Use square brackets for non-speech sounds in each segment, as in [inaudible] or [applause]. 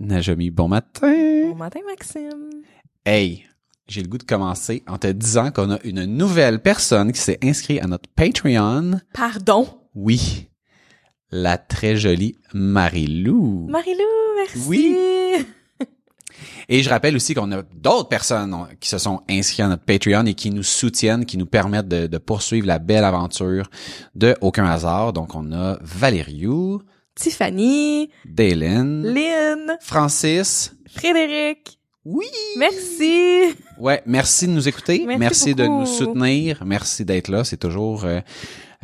Najomi, bon matin. Bon matin, Maxime. Hey, j'ai le goût de commencer en te disant qu'on a une nouvelle personne qui s'est inscrite à notre Patreon. Pardon? Oui, la très jolie Marie-Lou. Marilou, merci. Oui. Et je rappelle aussi qu'on a d'autres personnes qui se sont inscrites à notre Patreon et qui nous soutiennent, qui nous permettent de, de poursuivre la belle aventure de Aucun hasard. Donc, on a Valériou, Tiffany, Dalen, Lynn, Francis. Frédéric. Oui! Merci. Ouais, merci de nous écouter. Merci de nous soutenir. Merci d'être là. C'est toujours euh,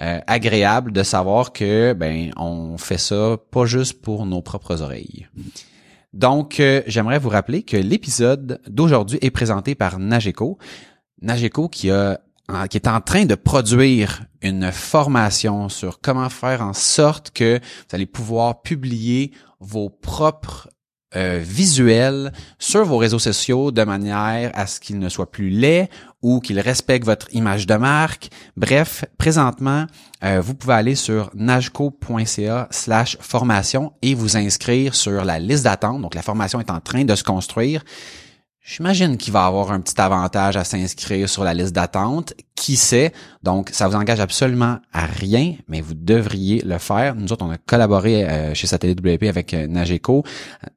euh, agréable de savoir que ben on fait ça pas juste pour nos propres oreilles. Donc, euh, j'aimerais vous rappeler que l'épisode d'aujourd'hui est présenté par Nageco. Nageco qui a en- qui est en train de produire une formation sur comment faire en sorte que vous allez pouvoir publier vos propres euh, visuels sur vos réseaux sociaux de manière à ce qu'ils ne soient plus laids ou qu'ils respectent votre image de marque. Bref, présentement, euh, vous pouvez aller sur najco.ca slash formation et vous inscrire sur la liste d'attente. Donc, la formation est en train de se construire. J'imagine qu'il va avoir un petit avantage à s'inscrire sur la liste d'attente. Qui sait? Donc, ça vous engage absolument à rien, mais vous devriez le faire. Nous autres, on a collaboré euh, chez Satellite WP avec euh, Nageco.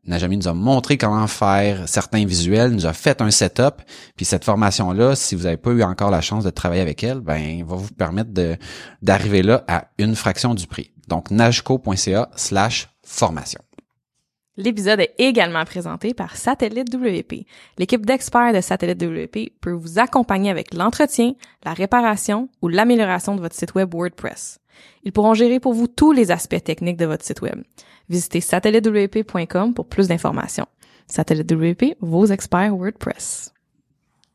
Najami nous a montré comment faire certains visuels, nous a fait un setup. Puis cette formation-là, si vous n'avez pas eu encore la chance de travailler avec elle, ben, va vous permettre d'arriver là à une fraction du prix. Donc, najco.ca slash formation. L'épisode est également présenté par Satellite WP. L'équipe d'experts de Satellite WP peut vous accompagner avec l'entretien, la réparation ou l'amélioration de votre site web WordPress. Ils pourront gérer pour vous tous les aspects techniques de votre site web. Visitez satellitewp.com pour plus d'informations. Satellite WP, vos experts WordPress.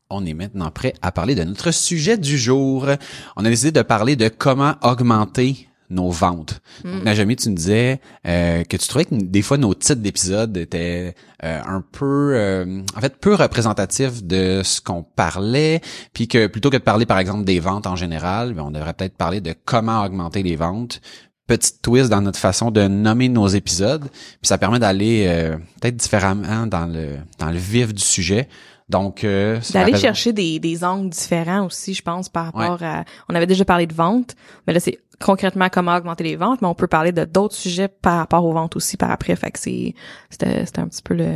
On est maintenant prêt à parler de notre sujet du jour. On a décidé de parler de comment augmenter nos ventes. Donc, Najami, tu nous disais euh, que tu trouvais que des fois nos titres d'épisodes étaient euh, un peu, euh, en fait, peu représentatifs de ce qu'on parlait, puis que plutôt que de parler, par exemple, des ventes en général, ben, on devrait peut-être parler de comment augmenter les ventes. Petite twist dans notre façon de nommer nos épisodes, puis ça permet d'aller euh, peut-être différemment dans le dans le vif du sujet. Donc, euh, D'aller chercher des, des angles différents aussi, je pense, par rapport à... On avait déjà parlé de vente, mais là, c'est concrètement comment augmenter les ventes, mais on peut parler de d'autres sujets par rapport aux ventes aussi par après. Fait que c'est... C'était c'était un petit peu le,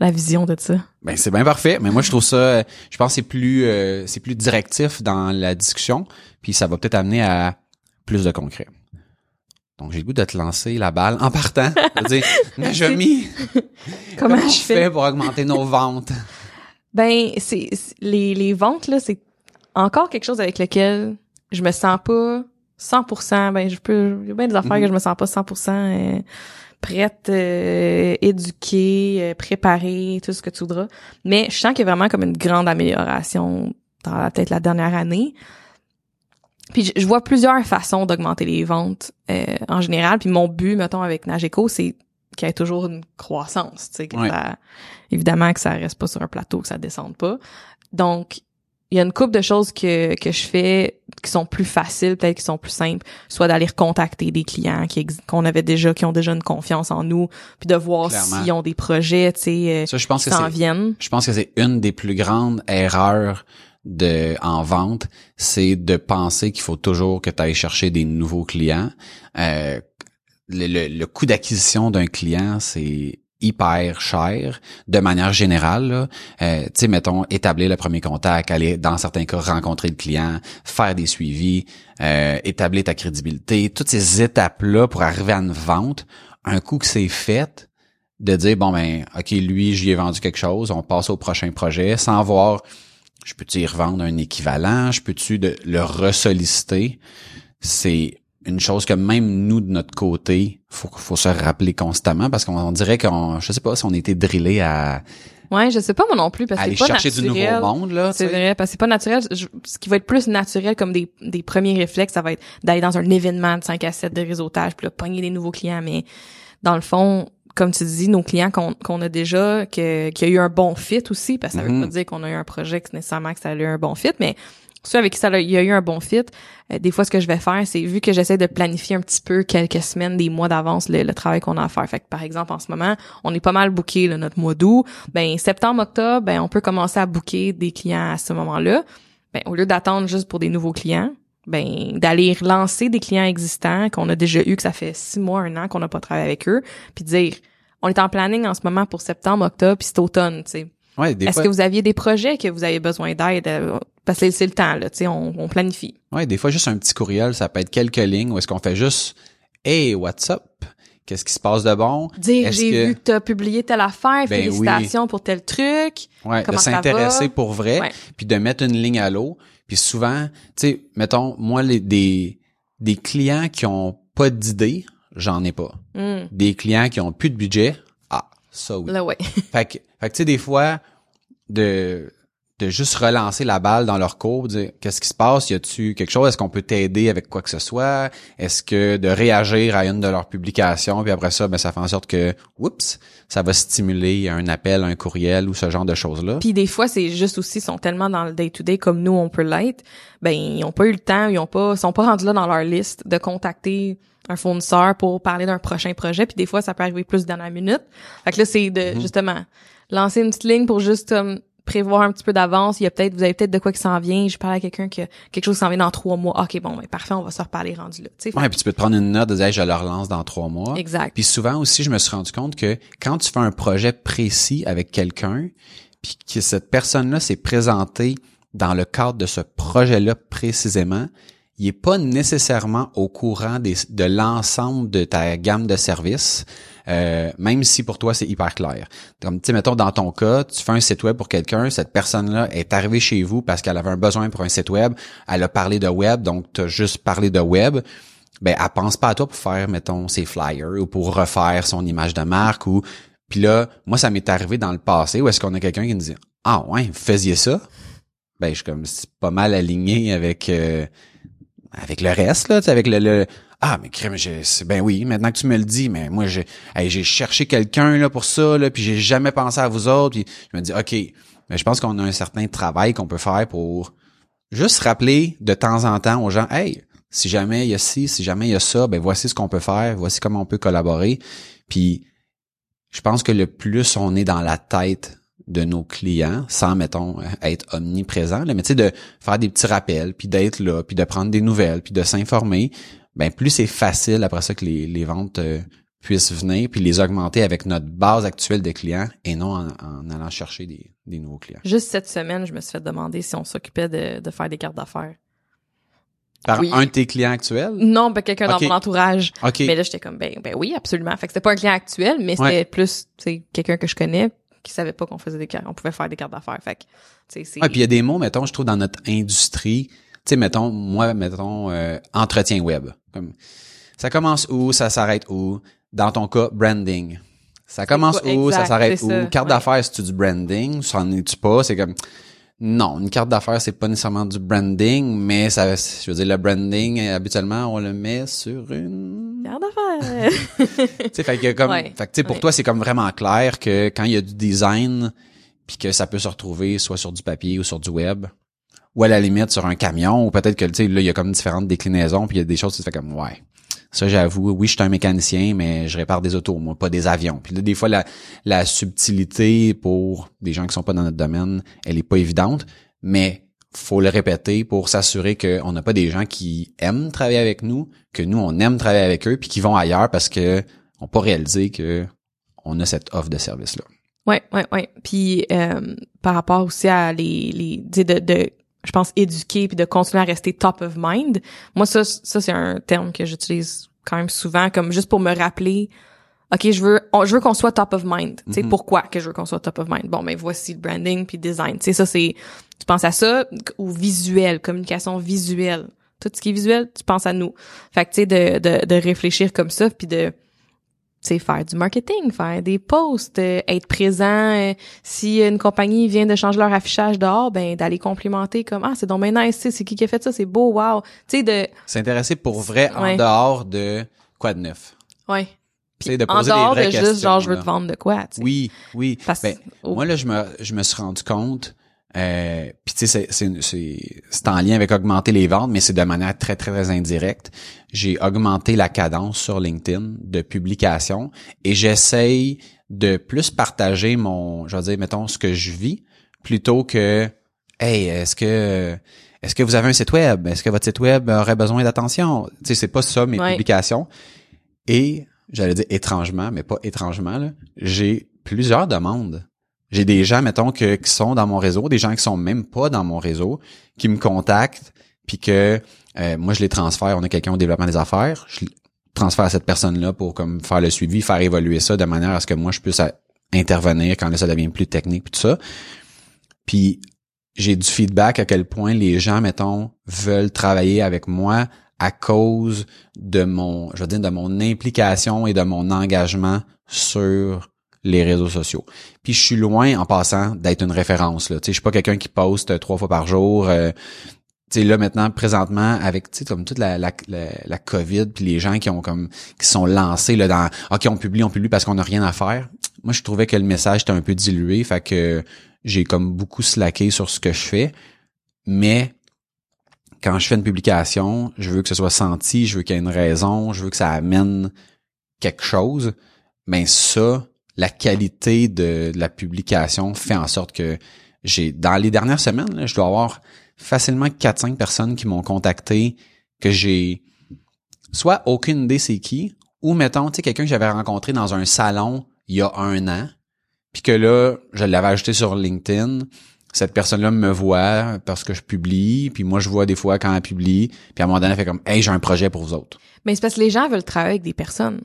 la vision de ça. Ben c'est bien parfait, mais moi je trouve ça, je pense que c'est plus euh, c'est plus directif dans la discussion, puis ça va peut-être amener à plus de concret. Donc j'ai le goût de te lancer la balle en partant, [laughs] de dire Najami, [laughs] Comment, comment je fais? pour augmenter nos ventes? Ben, c'est- les, les ventes, là, c'est encore quelque chose avec lequel je me sens pas 100%, ben, je peux, il y a bien des affaires Mhm. que je me sens pas 100% euh, prête, euh, éduquée, euh, préparée, tout ce que tu voudras. Mais je sens qu'il y a vraiment comme une grande amélioration dans la- peut-être la dernière année. Puis je, je vois plusieurs façons d'augmenter les ventes euh, en général. Puis mon but, mettons, avec Nageco, c'est qu'il y ait toujours une croissance. Tu sais, que Ouais. ça- évidemment que ça reste pas sur un plateau, que ça descende pas. Donc, il y a une couple de choses que, que je fais qui sont plus faciles, peut-être qui sont plus simples, soit d'aller recontacter des clients qui qu'on avait déjà, qui ont déjà une confiance en nous, puis de voir s'ils ont des projets, tu sais, euh, Ça je pense qui s'en viennent. je pense que c'est une des plus grandes erreurs de en vente, c'est de penser qu'il faut toujours que tu ailles chercher des nouveaux clients. Euh, le, le- le coût d'acquisition d'un client, c'est hyper cher de manière générale. Euh, tu sais, mettons, établir le premier contact, aller dans certains cas rencontrer le client, faire des suivis, euh, établir ta crédibilité, toutes ces étapes-là pour arriver à une vente, un coup que c'est fait, de dire bon ben ok lui j'y ai vendu quelque chose, on passe au prochain projet sans voir je peux-tu y revendre un équivalent, je peux-tu le ressolliciter, c'est une chose que même nous de notre côté, faut faut se rappeler constamment parce qu'on dirait qu'on je sais pas si on était drillé à Ouais, je sais pas moi non plus parce que aller c'est pas chercher naturel. du nouveau monde là, C'est vrai, parce que c'est pas naturel. Je- ce qui va être plus naturel comme des, des premiers réflexes, ça va être d'aller dans un événement de 5 à 7 de réseautage, puis là, pogner des nouveaux clients. Mais dans le fond, comme tu dis, nos clients qu'on qu'on a déjà, que qu'il y a eu un bon fit aussi, parce que ça veut Mhm. pas dire qu'on a eu un projet que nécessairement que ça a eu un bon fit, mais ceux avec qui ça il y a eu un bon fit, euh, des fois, ce que je vais faire, c'est vu que j'essaie de planifier un petit peu quelques semaines, des mois d'avance, le, le travail qu'on a à faire. Fait que, par exemple, en ce moment, on est pas mal booké, là, notre mois d'août. Ben, septembre, octobre, ben, on peut commencer à booker des clients à ce moment-là. Ben, au lieu d'attendre juste pour des nouveaux clients, ben, d'aller relancer des clients existants qu'on a déjà eu, que ça fait six mois, un an qu'on n'a pas travaillé avec eux, puis dire, on est en planning en ce moment pour septembre, octobre, puis c'est automne, tu sais. Ouais, Est-ce que vous aviez des projets que vous avez besoin d'aide? Parce que c'est le temps, là, tu sais, on, on planifie. ouais, des fois juste un petit courriel, ça peut être quelques lignes où est-ce qu'on fait juste Hey, what's up? Qu'est-ce qui se passe de bon? Dire j'ai que- vu que t'as publié telle affaire, Ben félicitations pour tel truc. Ouais, de s'intéresser pour vrai, Ouais. puis de mettre une ligne à l'eau. Puis souvent, tu sais, mettons, moi, les, des, des clients qui ont pas d'idée, j'en ai pas. Hmm. Des clients qui ont plus de budget, ah, ça oui. Là ouais. [laughs] Fait que, fait que tu sais, des fois, de, de juste relancer la balle dans leur cours, dire qu'est-ce qui se passe, y a-tu quelque chose, est-ce qu'on peut t'aider avec quoi que ce soit, est-ce que de réagir à une de leurs publications, puis après ça, ben ça fait en sorte que, oups, ça va stimuler un appel, un courriel ou ce genre de choses-là. Puis des fois c'est juste aussi ils sont tellement dans le day to day comme nous on peut l'être, ben ils ont pas eu le temps, ils ont pas ils sont pas rendus là dans leur liste de contacter un fournisseur pour parler d'un prochain projet puis des fois ça peut arriver plus dans la minute. Fait que là c'est de Mhm. justement lancer une petite ligne pour juste comme prévoir un petit peu d'avance, il y a peut-être vous avez peut-être de quoi qui s'en vient, je parle à quelqu'un que quelque chose qui s'en vient dans trois mois. OK, bon, ben parfait, on va se reparler rendu là, tu sais. Ouais, puis tu peux te prendre une note de dire Hey, je le relance dans trois mois. Exact. Puis souvent aussi, je me suis rendu compte que quand tu fais un projet précis avec quelqu'un, puis que cette personne-là s'est présentée dans le cadre de ce projet-là précisément, il est pas nécessairement au courant des, de l'ensemble de ta gamme de services, euh, même si pour toi c'est hyper clair. Comme tu sais, mettons dans ton cas, tu fais un site web pour quelqu'un, cette personne-là est arrivée chez vous parce qu'elle avait un besoin pour un site web, elle a parlé de web, donc tu as juste parlé de web. Ben elle pense pas à toi pour faire mettons ses flyers ou pour refaire son image de marque ou puis là moi ça m'est arrivé dans le passé où est-ce qu'on a quelqu'un qui me dit ah ouais vous faisiez ça ben je suis comme c'est pas mal aligné avec euh, avec le reste là avec le, le ah mais crème ben oui maintenant que tu me le dis mais moi j'ai hey, cherché quelqu'un là pour ça là puis j'ai jamais pensé à vous autres puis je me dis ok mais je pense qu'on a un certain travail qu'on peut faire pour juste rappeler de temps en temps aux gens, hey, si jamais il y a ci, si jamais il y a ça, ben voici ce qu'on peut faire, voici comment on peut collaborer. Puis, je pense que le plus on est dans la tête de nos clients, sans, mettons, être omniprésent, là, mais tu sais, de faire des petits rappels, puis d'être là, puis de prendre des nouvelles, puis de s'informer, ben plus c'est facile après ça que les, les ventes euh, puissent venir, puis les augmenter avec notre base actuelle de clients et non en, en allant chercher des, des nouveaux clients. Juste cette semaine, je me suis fait demander si on s'occupait de, de faire des cartes d'affaires. Par Oui. un de tes clients actuels? Non, ben quelqu'un dans mon entourage. OK. Mais là, j'étais comme, ben, ben oui, absolument. Fait que c'était pas un client actuel, mais c'était Ouais. plus, quelqu'un que je connais qui savait pas qu'on faisait des cartes, on pouvait faire des cartes d'affaires. Fait que, tu sais, c'est... Ah, puis il y a des mots, mettons, je trouve dans notre industrie, sais, mettons, moi, mettons, euh, entretien web. Comme, ça commence où, ça s'arrête où? Dans ton cas, branding. Ça commence quoi? où, ça s'arrête où? ça, Carte ouais. d'affaires, c'est-tu du branding? Ça en est-tu pas? C'est comme, non, une carte d'affaires, c'est pas nécessairement du branding, mais ça, je veux dire, le branding, habituellement, on le met sur une Carte d'affaires. [laughs] tu sais, fait que comme, Ouais. fait que tu sais, pour Ouais. toi, c'est comme vraiment clair que quand il y a du design, puis que ça peut se retrouver soit sur du papier ou sur du web, ou à la limite sur un camion, ou peut-être que, tu sais, là, il y a comme différentes déclinaisons, puis il y a des choses qui se fait comme, ouais. Ça, j'avoue, oui, je suis un mécanicien, mais je répare des autos, moi, pas des avions. Puis là, des fois, la, la subtilité pour des gens qui sont pas dans notre domaine, elle est pas évidente, mais faut le répéter pour s'assurer qu'on n'a pas des gens qui aiment travailler avec nous, que nous, on aime travailler avec eux, puis qui vont ailleurs parce que on pas réalisé que on a cette offre de service-là. Ouais, ouais, ouais. Puis euh, par rapport aussi à les, les de, de, je pense éduquer puis de continuer à rester top of mind. Moi ça, ça c'est un terme que j'utilise quand même souvent comme juste pour me rappeler. Ok, je veux, je veux qu'on soit top of mind. Tu sais Mhm. pourquoi que je veux qu'on soit top of mind? Bon, ben voici le branding puis design. Tu sais ça c'est, tu penses à ça ou visuel, communication visuelle. Tout ce qui est visuel, tu penses à nous. Fait que tu sais de, de de réfléchir comme ça puis de sais, faire du marketing, faire des posts, euh, être présent. euh, si une compagnie vient de changer leur affichage dehors, ben d'aller complimenter comme ah c'est donc bien nice, c'est qui qui a fait ça, c'est beau, wow. Tu sais de S'intéresser pour vrai en Ouais. dehors de quoi de neuf? ouais. Tu sais, de En poser des dehors de vraies juste genre je veux te vendre de quoi, tu sais. Oui, oui. Parce Ben, oh, Moi, là, je me, je me suis rendu compte, euh, puis tu sais, c'est- c'est, c'est, c'est en lien avec augmenter les ventes, mais c'est de manière très, très, très indirecte. J'ai augmenté la cadence sur LinkedIn de publication et j'essaye de plus partager mon, je vais dire, mettons, ce que je vis, plutôt que, hey, est-ce que, est-ce que vous avez un site web? Est-ce que votre site web aurait besoin d'attention? Tu sais, c'est pas ça mes Ouais. publications. Et, j'allais dire étrangement, mais pas étrangement, là, j'ai plusieurs demandes. J'ai des gens, mettons, que, qui sont dans mon réseau, des gens qui sont même pas dans mon réseau, qui me contactent, puis que euh, moi, je les transfère. On a quelqu'un au développement des affaires. Je transfère à cette personne-là pour comme faire le suivi, faire évoluer ça de manière à ce que moi, je puisse euh, intervenir quand ça devient plus technique, puis tout ça. Puis j'ai du feedback à quel point les gens, mettons, veulent travailler avec moi à cause de mon, je veux dire, de mon implication et de mon engagement sur les réseaux sociaux. Puis je suis loin en passant d'être une référence. Là. Je suis pas quelqu'un qui poste euh, trois fois par jour. euh, là maintenant, présentement, avec comme toute la, la, la, la COVID, puis les gens qui ont comme qui sont lancés là dans OK, on publie, on publie parce qu'on n'a rien à faire. Moi, je trouvais que le message était un peu dilué, fait que j'ai comme beaucoup slacké sur ce que je fais. Mais quand je fais une publication, je veux que ce soit senti, je veux qu'il y ait une raison, je veux que ça amène quelque chose. Ben ça, la qualité de, la publication fait en sorte que j'ai dans les dernières semaines, je dois avoir facilement 4-5 personnes qui m'ont contacté que j'ai soit aucune idée c'est qui, ou mettons, tu sais, quelqu'un que j'avais rencontré dans un salon il y a un an, puis que là, je l'avais ajouté sur LinkedIn. Cette personne-là me voit parce que je publie, puis moi je vois des fois quand elle publie, puis à un moment donné, elle fait comme Hey, j'ai un projet pour vous autres. Mais c'est parce que les gens veulent travailler avec des personnes.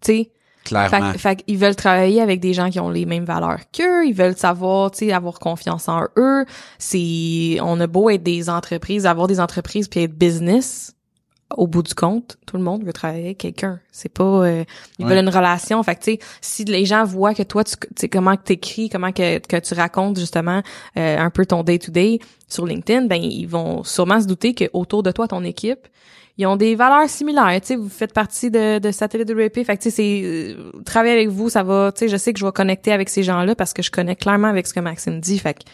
Tu sais, Clairement. Fait, fait qu'ils veulent travailler avec des gens qui ont les mêmes valeurs qu'eux, ils veulent savoir, tu sais, avoir confiance en eux. C'est, on a beau être des entreprises, avoir des entreprises puis être business. Au bout du compte, tout le monde veut travailler avec quelqu'un. C'est pas, euh, ils Ouais. veulent une relation. Fait que tu sais, si les gens voient que toi, tu tu sais comment que t'écris, comment que, que tu racontes justement euh, un peu ton day to day sur LinkedIn, ben ils vont sûrement se douter que autour de toi, ton équipe, ils ont des valeurs similaires. Tu sais, vous faites partie de, de Satellite WP. Fait que, tu sais, c'est, euh, travailler avec vous, ça va, tu sais, je sais que je vais connecter avec ces gens-là parce que je connais clairement avec ce que Maxime dit. Fait que, tu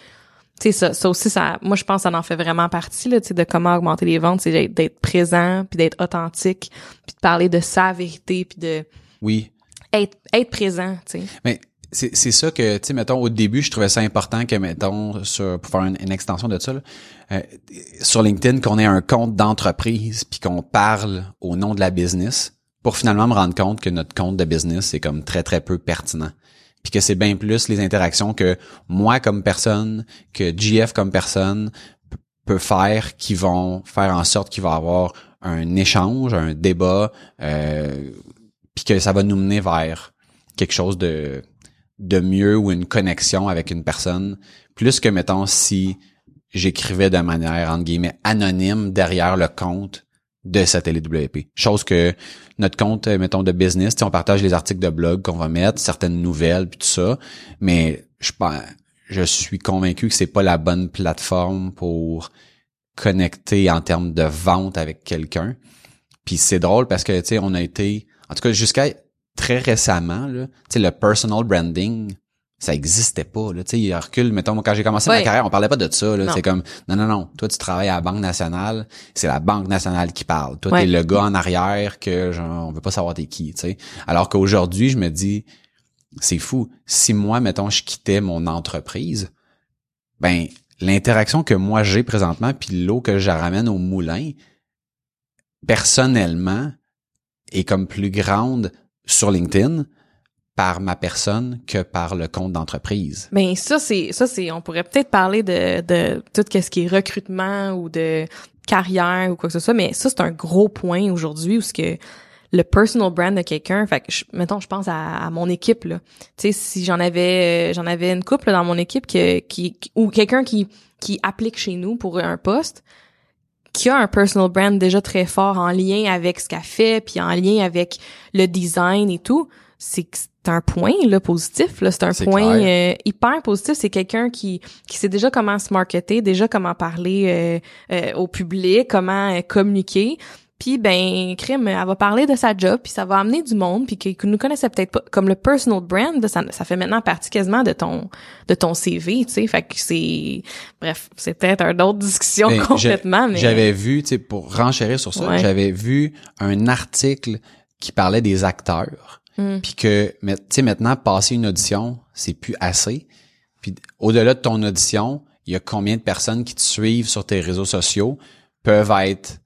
sais, ça, ça aussi, ça, moi, je pense que ça en fait vraiment partie, là, tu sais, de comment augmenter les ventes, c'est d'être- d'être présent, puis d'être authentique, puis de parler de sa vérité, puis de Oui. être, être présent, tu sais. Mais c'est ça que, tu sais, mettons, au début, je trouvais ça important que, mettons, sur, pour faire une, extension de ça, là, euh, sur LinkedIn, qu'on ait un compte d'entreprise puis qu'on parle au nom de la business pour finalement me rendre compte que notre compte de business, c'est comme très, très peu pertinent. Puis que c'est bien plus les interactions que moi comme personne, que GF comme personne peut faire qui vont faire en sorte qu'il va y avoir un échange, un débat, euh, puis que ça va nous mener vers quelque chose de de mieux ou une connexion avec une personne, plus que mettons si j'écrivais de manière entre guillemets anonyme derrière le compte de Satellite WP. Chose que notre compte, euh, mettons, de business, on partage les articles de blog qu'on va mettre, certaines nouvelles, puis tout ça, mais je je suis convaincu que c'est pas la bonne plateforme pour connecter en termes de vente avec quelqu'un. Puis c'est drôle parce que, tu sais, on a été, en tout cas, jusqu'à très récemment, là, tu sais, le personal branding, ça existait pas, là, tu sais, il recule, mettons, moi, quand j'ai commencé ma carrière, on parlait pas de ça, c'est comme, non, non, non, toi, tu travailles à la Banque nationale, c'est la Banque nationale qui parle. Toi, t'es le gars en arrière que, genre, on veut pas savoir t'es qui, tu sais. Alors qu'aujourd'hui, je me dis, c'est fou. Si moi, mettons, je quittais mon entreprise, ben, l'interaction que moi j'ai présentement, puis l'eau que je ramène au moulin, personnellement, est comme plus grande sur LinkedIn par ma personne que par le compte d'entreprise. Ben ça c'est ça c'est on pourrait peut-être parler de de tout ce qui est recrutement ou de carrière ou quoi que ce soit mais ça c'est un gros point aujourd'hui où ce que le personal brand de quelqu'un fait que je, mettons je pense à, mon équipe là tu sais si j'en avais euh, j'en avais une couple dans mon équipe ou quelqu'un qui qui applique chez nous pour un poste qui a un personal brand déjà très fort en lien avec ce qu'elle fait puis en lien avec le design et tout c'est un point là positif là. C'est un point euh, hyper positif. C'est quelqu'un qui qui sait déjà comment se marketer déjà comment parler euh, euh, au public comment communiquer puis ben crime elle va parler de sa job puis ça va amener du monde puis que, nous connaissait peut-être pas comme le personal brand ça, ça fait maintenant partie quasiment de ton de ton CV tu sais fait que c'est bref c'est peut-être une autre discussion complètement mais j'avais vu tu sais pour renchérir sur ça j'avais vu un article qui parlait des acteurs Mm. Puis que, tu sais, maintenant, passer une audition, c'est plus assez. Puis au-delà de ton audition, il y a combien de personnes qui te suivent sur tes réseaux sociaux peuvent être...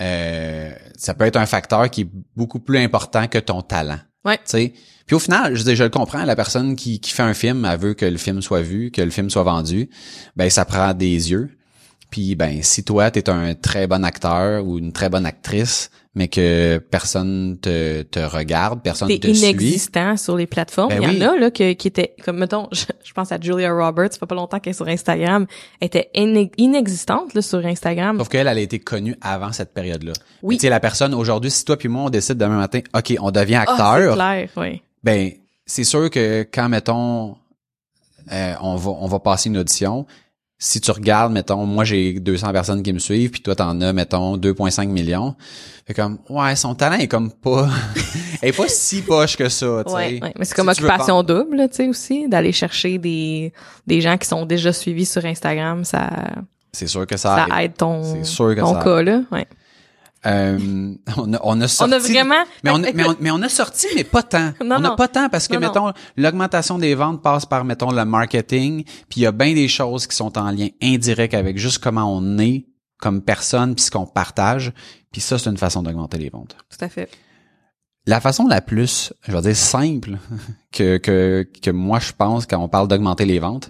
Euh, ça peut être un facteur qui est beaucoup plus important que ton talent. Ouais. sais? Puis au final, je, je le comprends, la personne qui, qui fait un film, elle veut que le film soit vu, que le film soit vendu. Ben, ça prend des yeux. Puis ben, si toi, tu es un très bon acteur ou une très bonne actrice, mais que personne te, te regarde, personne te suit. inexistant sur les plateformes. Ben Il y en a là qui étaient comme mettons, [laughs] je, pense à Julia Roberts, ça fait pas longtemps qu'elle est sur Instagram, elle était inexistante là sur Instagram. Sauf qu'elle elle a été connue avant cette période-là. Oui. Tu sais la personne aujourd'hui, si toi puis moi on décide demain matin, OK, on devient ah, acteur. c'est clair, oui. Ben c'est sûr que quand mettons euh, on va on va passer une audition, si tu regardes, mettons, moi j'ai 200 personnes qui me suivent, puis toi t'en as, mettons, 2,5 millions. Fait comme, ouais, son talent est comme pas, [laughs] est pas si poche que ça, tu sais. Ouais, mais c'est comme occupation double, tu sais aussi, d'aller chercher des des gens qui sont déjà suivis sur Instagram, ça. C'est sûr que ça, ça aide, ton, sûr que ton cas là, ouais. Euh, [laughs] on, a, on a sorti. On a vraiment. Mais on, [laughs] mais, on, a sorti, mais pas tant. on n'a pas tant parce que, mettons, l'augmentation des ventes passe par, mettons, le marketing. Puis il y a bien des choses qui sont en lien indirect avec juste comment on est comme personne puis ce qu'on partage. Puis ça, c'est une façon d'augmenter les ventes. Tout à fait. La façon la plus, je vais dire, simple [laughs] que, que, que moi je pense quand on parle d'augmenter les ventes,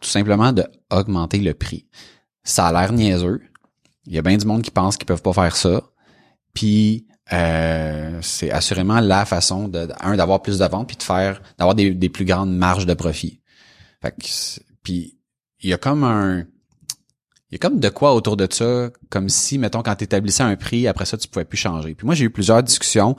tout simplement de augmenter le prix. Ça a l'air niaiseux. Il y a bien du monde qui pense qu'ils peuvent pas faire ça. Puis euh, c'est assurément la façon de un d'avoir plus de ventes puis de faire d'avoir des, des plus grandes marges de profit. Fait que puis il y a comme un il y a comme de quoi autour de ça, comme si, mettons, quand tu établissais un prix, après ça, tu pouvais plus changer. Puis moi, j'ai eu plusieurs discussions,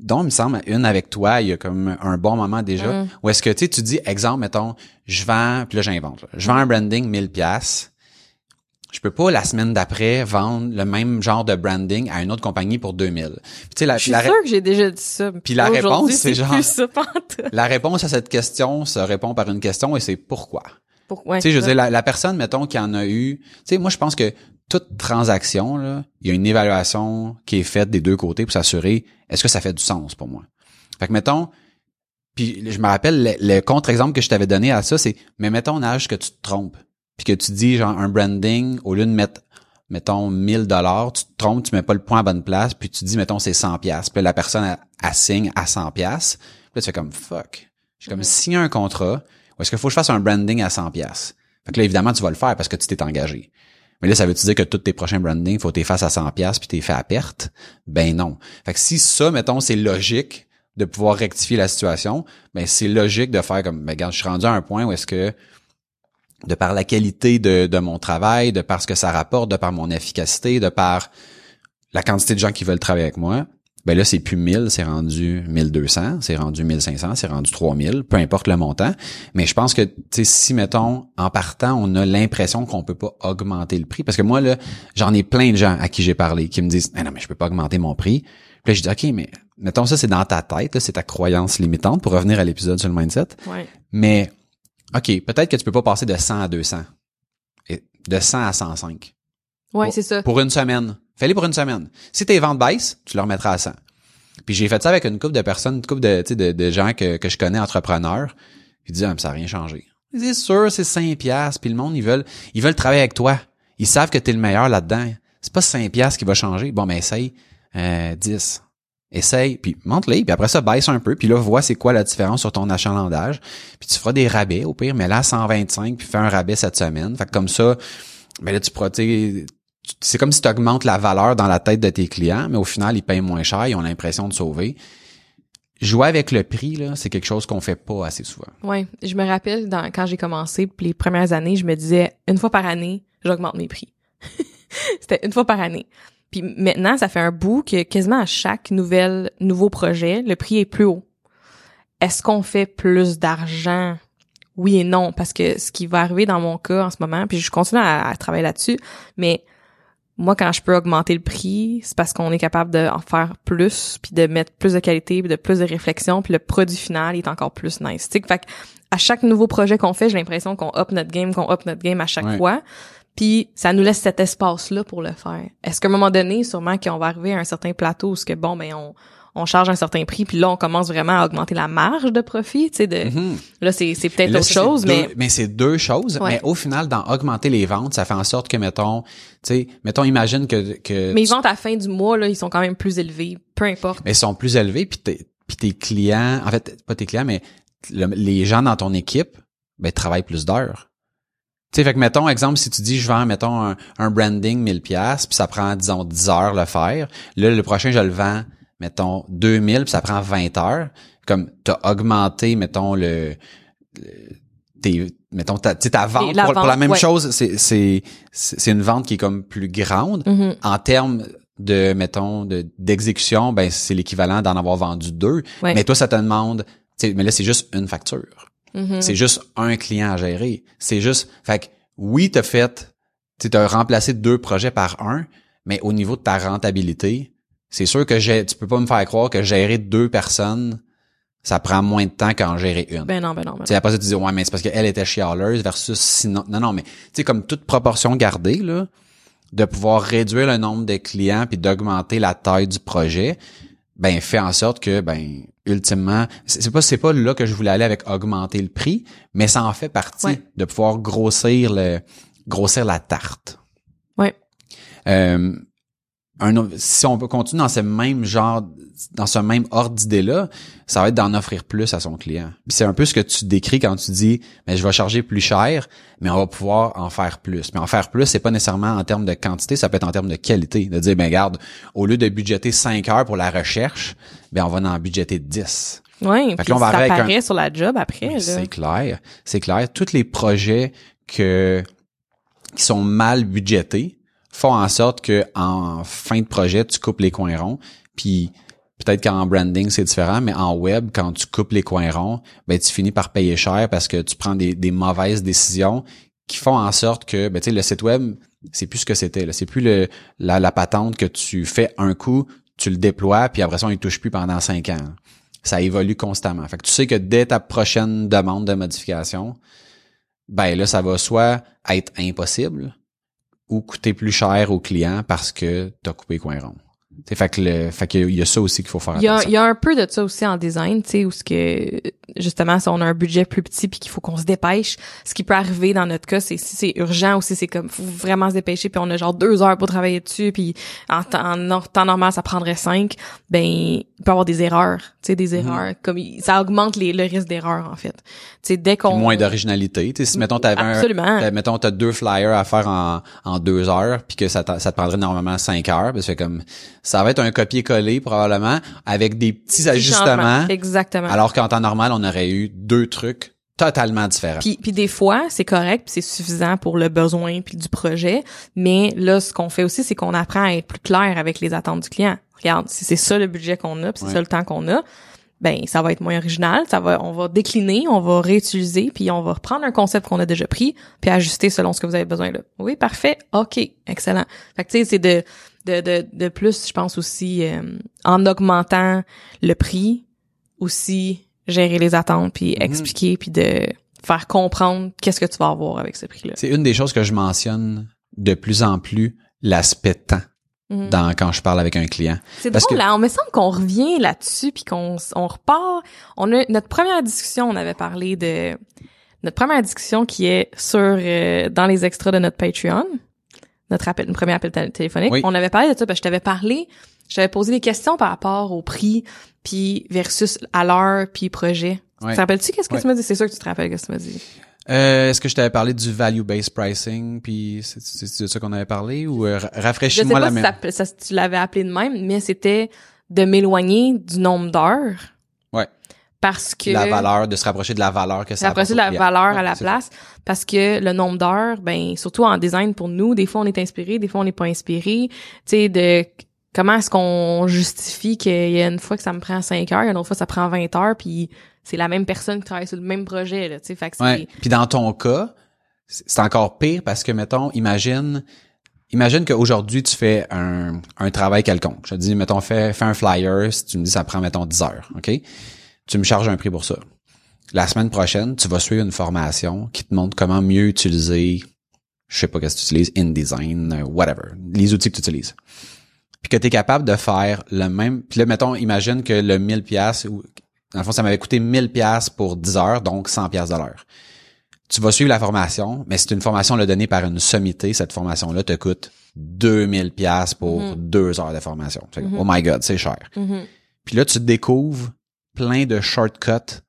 dont, il me semble, une avec toi, il y a comme un bon moment déjà, mm. où est-ce que, tu sais, tu dis, exemple, mettons, je vends, puis là, j'invente, je vends un branding 1000 pièces je peux pas la semaine d'après vendre le même genre de branding à une autre compagnie pour 2000. Puis, tu sais, la, je suis sûr que j'ai déjà dit ça. Puis la réponse c'est genre La réponse à cette question se répond par une question et c'est pourquoi. Pourquoi Tu sais, je veux dire la, la, personne mettons qui en a eu, tu sais moi je pense que toute transaction là, il y a une évaluation qui est faite des deux côtés pour s'assurer est-ce que ça fait du sens pour moi. Fait que mettons puis je me rappelle le, le contre-exemple que je t'avais donné à ça c'est mais mettons un âge que tu te trompes puis que tu dis genre un branding au lieu de mettre mettons 1000 dollars, tu te trompes, tu mets pas le point à bonne place, puis tu dis mettons c'est 100 pièces. Puis la personne assigne à 100 pièces. Puis là tu fais comme fuck. J'ai comme mm-hmm. signé un contrat ou est-ce qu'il faut que je fasse un branding à 100 pièces. Fait que là évidemment tu vas le faire parce que tu t'es engagé. Mais là ça veut dire que tous tes prochains brandings, faut que tu fasses à 100 pièces puis t'es fait à perte? Ben non. Fait que si ça mettons c'est logique de pouvoir rectifier la situation, ben c'est logique de faire comme ben regarde, je suis rendu à un point où est-ce que de par la qualité de, de mon travail, de par ce que ça rapporte, de par mon efficacité, de par la quantité de gens qui veulent travailler avec moi, ben là, c'est plus 1000, c'est rendu 1200, c'est rendu 1500, c'est rendu 3000, peu importe le montant. Mais je pense que, tu sais, si, mettons, en partant, on a l'impression qu'on peut pas augmenter le prix, parce que moi, là, j'en ai plein de gens à qui j'ai parlé qui me disent, ah non, mais je peux pas augmenter mon prix. Puis là, je dis, OK, mais mettons ça, c'est dans ta tête, c'est ta croyance limitante pour revenir à l'épisode sur le mindset. Ouais. Mais OK, peut-être que tu peux pas passer de 100 à 200. Et de 100 à 105. Ouais, c'est ça. Pour une semaine. Fais-le pour une semaine. Si tes ventes baissent, tu le remettras à 100. Puis j'ai fait ça avec une couple de personnes, une couple de, de, de gens que, que je connais, entrepreneurs. Ils disent, ah, ça n'a rien changé. C'est sûr, c'est 5 piastres, puis le monde, ils veulent, ils veulent travailler avec toi. Ils savent que tu es le meilleur là-dedans. C'est pas 5 piastres qui va changer. Bon, mais essaye, euh, 10. Essaye, puis monte-les, puis après ça, baisse un peu, puis là, vois c'est quoi la différence sur ton achalandage, puis tu feras des rabais au pire, mais là, 125, puis fais un rabais cette semaine. Fait que comme ça, ben là, tu pourras, c'est comme si tu augmentes la valeur dans la tête de tes clients, mais au final, ils payent moins cher, ils ont l'impression de sauver. Jouer avec le prix, là, c'est quelque chose qu'on fait pas assez souvent. Ouais, je me rappelle quand j'ai commencé, les premières années, je me disais, une fois par année, j'augmente mes prix. [laughs] C'était une fois par année. Puis maintenant, ça fait un bout que quasiment à chaque nouvelle nouveau projet, le prix est plus haut. Est-ce qu'on fait plus d'argent? Oui et non, parce que ce qui va arriver dans mon cas en ce moment, puis je continue à, travailler là-dessus, mais moi, quand je peux augmenter le prix, c'est parce qu'on est capable d'en faire plus, puis de mettre plus de qualité, puis de plus de réflexion, puis le produit final est encore plus nice. T'sais, fait à chaque nouveau projet qu'on fait, j'ai l'impression qu'on up notre game, qu'on up notre game à chaque fois. Puis ça nous laisse cet espace-là pour le faire. Est-ce qu'à un moment donné, sûrement qu'on va arriver à un certain plateau où ce que bon, ben on on charge un certain prix, puis là on commence vraiment à augmenter la marge de profit, tu sais. De mm-hmm. là c'est c'est peut-être autre chose, mais mais c'est deux choses. Mais au final, dans augmenter les ventes, ça fait en sorte que mettons, tu sais, mettons imagine que que mes ventes à la fin du mois là, ils sont quand même plus élevés, peu importe. Mais ils sont plus élevés, puis puis tes clients, en fait pas tes clients, mais les gens dans ton équipe, ben travaillent plus d'heures. Tu sais, fait que mettons, exemple, si tu dis je vends, mettons, un, branding 1000 pièces puis ça prend, disons, 10 heures le faire. Là, le prochain, je le vends, mettons, 2000 puis ça prend 20 heures. Comme, t'as augmenté, mettons, le, tes, mettons, ta, ta vente, pour, la même chose, c'est, c'est, c'est une vente qui est comme plus grande. Mm-hmm. En termes de, mettons, de, d'exécution, ben, c'est l'équivalent d'en avoir vendu deux. Mais toi, ça te demande, mais là, c'est juste une facture. Mm-hmm. C'est juste un client à gérer. C'est juste, fait que oui, t'as fait, tu as remplacé deux projets par un, mais au niveau de ta rentabilité, c'est sûr que j'ai, tu peux pas me faire croire que gérer deux personnes, ça prend moins de temps qu'en gérer une. Ben non, ben non. Ben sais après ça, tu dis, ouais, mais c'est parce qu'elle était chialeuse versus sinon. Non, non, mais tu sais, comme toute proportion gardée, là, de pouvoir réduire le nombre de clients puis d'augmenter la taille du projet, ben fait en sorte que ben ultimement c'est pas c'est pas là que je voulais aller avec augmenter le prix mais ça en fait partie de pouvoir grossir le grossir la tarte. Ouais. Euh, un, si on peut continuer dans ce même genre, dans ce même ordre d'idée-là, ça va être d'en offrir plus à son client. c'est un peu ce que tu décris quand tu dis, mais je vais charger plus cher, mais on va pouvoir en faire plus. Mais en faire plus, c'est pas nécessairement en termes de quantité, ça peut être en termes de qualité. De dire, ben garde, au lieu de budgéter 5 heures pour la recherche, ben on va en budgéter 10. Oui, puis on va ça apparaît sur la job après. C'est clair, c'est clair. Tous les projets que qui sont mal budgétés, font en sorte que en fin de projet, tu coupes les coins ronds. Puis peut-être qu'en branding, c'est différent, mais en web, quand tu coupes les coins ronds, ben tu finis par payer cher parce que tu prends des, mauvaises décisions qui font en sorte que ben, le site web, c'est plus ce que c'était. C'est plus le, la, la patente que tu fais un coup, tu le déploies, puis après ça, on ne touche plus pendant cinq ans. Ça évolue constamment. Fait que tu sais que dès ta prochaine demande de modification, ben là, ça va soit être impossible, ou coûter plus cher au client parce que tu as coupé coin rond. T'sais, fait que le, fait qu'il y a ça aussi qu'il faut faire il y a, Il y a un peu de ça aussi en design, tu sais, où ce que justement si on a un budget plus petit puis qu'il faut qu'on se dépêche, ce qui peut arriver dans notre cas, c'est si c'est urgent ou si c'est comme faut vraiment se dépêcher puis on a genre deux heures pour travailler dessus puis en, en, temps normal ça prendrait cinq, ben il peut y avoir des erreurs, tu sais, des mhm. erreurs comme ça augmente les, le risque d'erreur en fait. Tu sais dès qu'on moins d'originalité, tu sais si mettons t'avais un, mettons t'as deux flyers à faire en, en deux heures puis que ça, ça te prendrait normalement cinq heures, parce que comme ça va être un copier-coller probablement avec des petits ajustements. Exactement. Alors qu'en temps normal, on aurait eu deux trucs totalement différents. Puis, puis des fois, c'est correct, c'est suffisant pour le besoin puis du projet, mais là ce qu'on fait aussi c'est qu'on apprend à être plus clair avec les attentes du client. Regarde, si c'est ça le budget qu'on a, puis c'est ça le temps qu'on a, ben ça va être moins original, ça va on va décliner, on va réutiliser puis on va reprendre un concept qu'on a déjà pris puis ajuster selon ce que vous avez besoin là. Oui, parfait. OK, excellent. Fait que tu sais c'est de de, de, de plus, je pense aussi, euh, en augmentant le prix, aussi gérer les attentes, puis mhm. expliquer, puis de faire comprendre qu'est-ce que tu vas avoir avec ce prix-là. C'est une des choses que je mentionne de plus en plus, l'aspect temps. Mhm. Dans, quand je parle avec un client. C'est drôle, là, on me semble qu'on revient là-dessus puis qu'on on repart. On a notre première discussion, on avait parlé de notre première discussion qui est sur euh, dans les extras de notre Patreon notre appel, notre premier appel tél- téléphonique, Oui. on avait parlé de ça, parce que je t'avais parlé, je t'avais posé des questions par rapport au prix, puis versus à l'heure, puis projet. Ouais. Tu te rappelles-tu qu'est-ce que Ouais. tu m'as dit? C'est sûr que tu te rappelles qu'est-ce que tu m'as dit. Euh, Est-ce que je t'avais parlé du value-based pricing, puis c'est de ça qu'on avait parlé, ou euh, ra- Je sais rafraîchis-moi pas la si même... ça, ça- si tu l'avais appelé de même, mais c'était de m'éloigner du nombre d'heures. Parce que... La valeur, de se rapprocher de la valeur que ça apporte de la valeur à la place parce que le nombre d'heures, ben surtout en design pour nous, des fois on est inspiré, des fois on n'est pas inspiré. Tu sais de comment est-ce qu'on justifie qu'il y a une fois que ça me prend 5 heures, il y a une autre fois ça prend 20 heures, puis c'est la même personne qui travaille sur le même projet là, tu sais, fait que c'est Ouais. Puis dans ton cas, c'est c'est encore pire parce que mettons, imagine, imagine qu'aujourd'hui tu fais un, un travail quelconque. Je te dis, mettons, fais, fais un flyer. Si tu me dis ça prend mettons 10 heures, ok? Tu me charges un prix pour ça. La semaine prochaine, tu vas suivre une formation qui te montre comment mieux utiliser, je sais pas qu'est-ce que tu utilises, InDesign, euh, whatever, les outils que tu utilises. Puis que tu es capable de faire le même. Puis là, mettons, imagine que le 1000 pièces ou dans le fond, ça m'avait coûté 1000 pièces pour 10 heures, donc 100 pièces de l'heure tu vas suivre la formation, mais c'est une formation là, donnée par une sommité. Cette formation-là te coûte 2000 pièces pour Mhm. deux heures de formation. Mhm. Oh my God, c'est cher. Mhm. Puis là, tu découvres plein de shortcuts